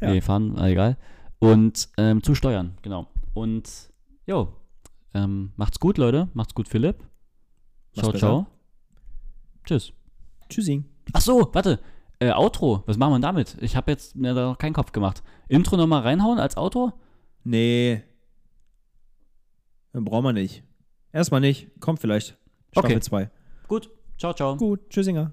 Ja. Nee, fahren, egal. Und ähm, zu steuern, genau. Und jo, ähm, macht's gut, Leute. Macht's gut, Philipp. Ciao, ciao. Tschüss. Tschüssing. Ach so, warte. Äh, Outro, was machen wir damit? Ich habe jetzt mir da noch keinen Kopf gemacht. Intro nochmal reinhauen als Outro? Nee. Brauchen wir nicht. Erstmal nicht. Kommt vielleicht. Okay. Staffel 2. Gut. Ciao, ciao. Gut. Tschüssinger.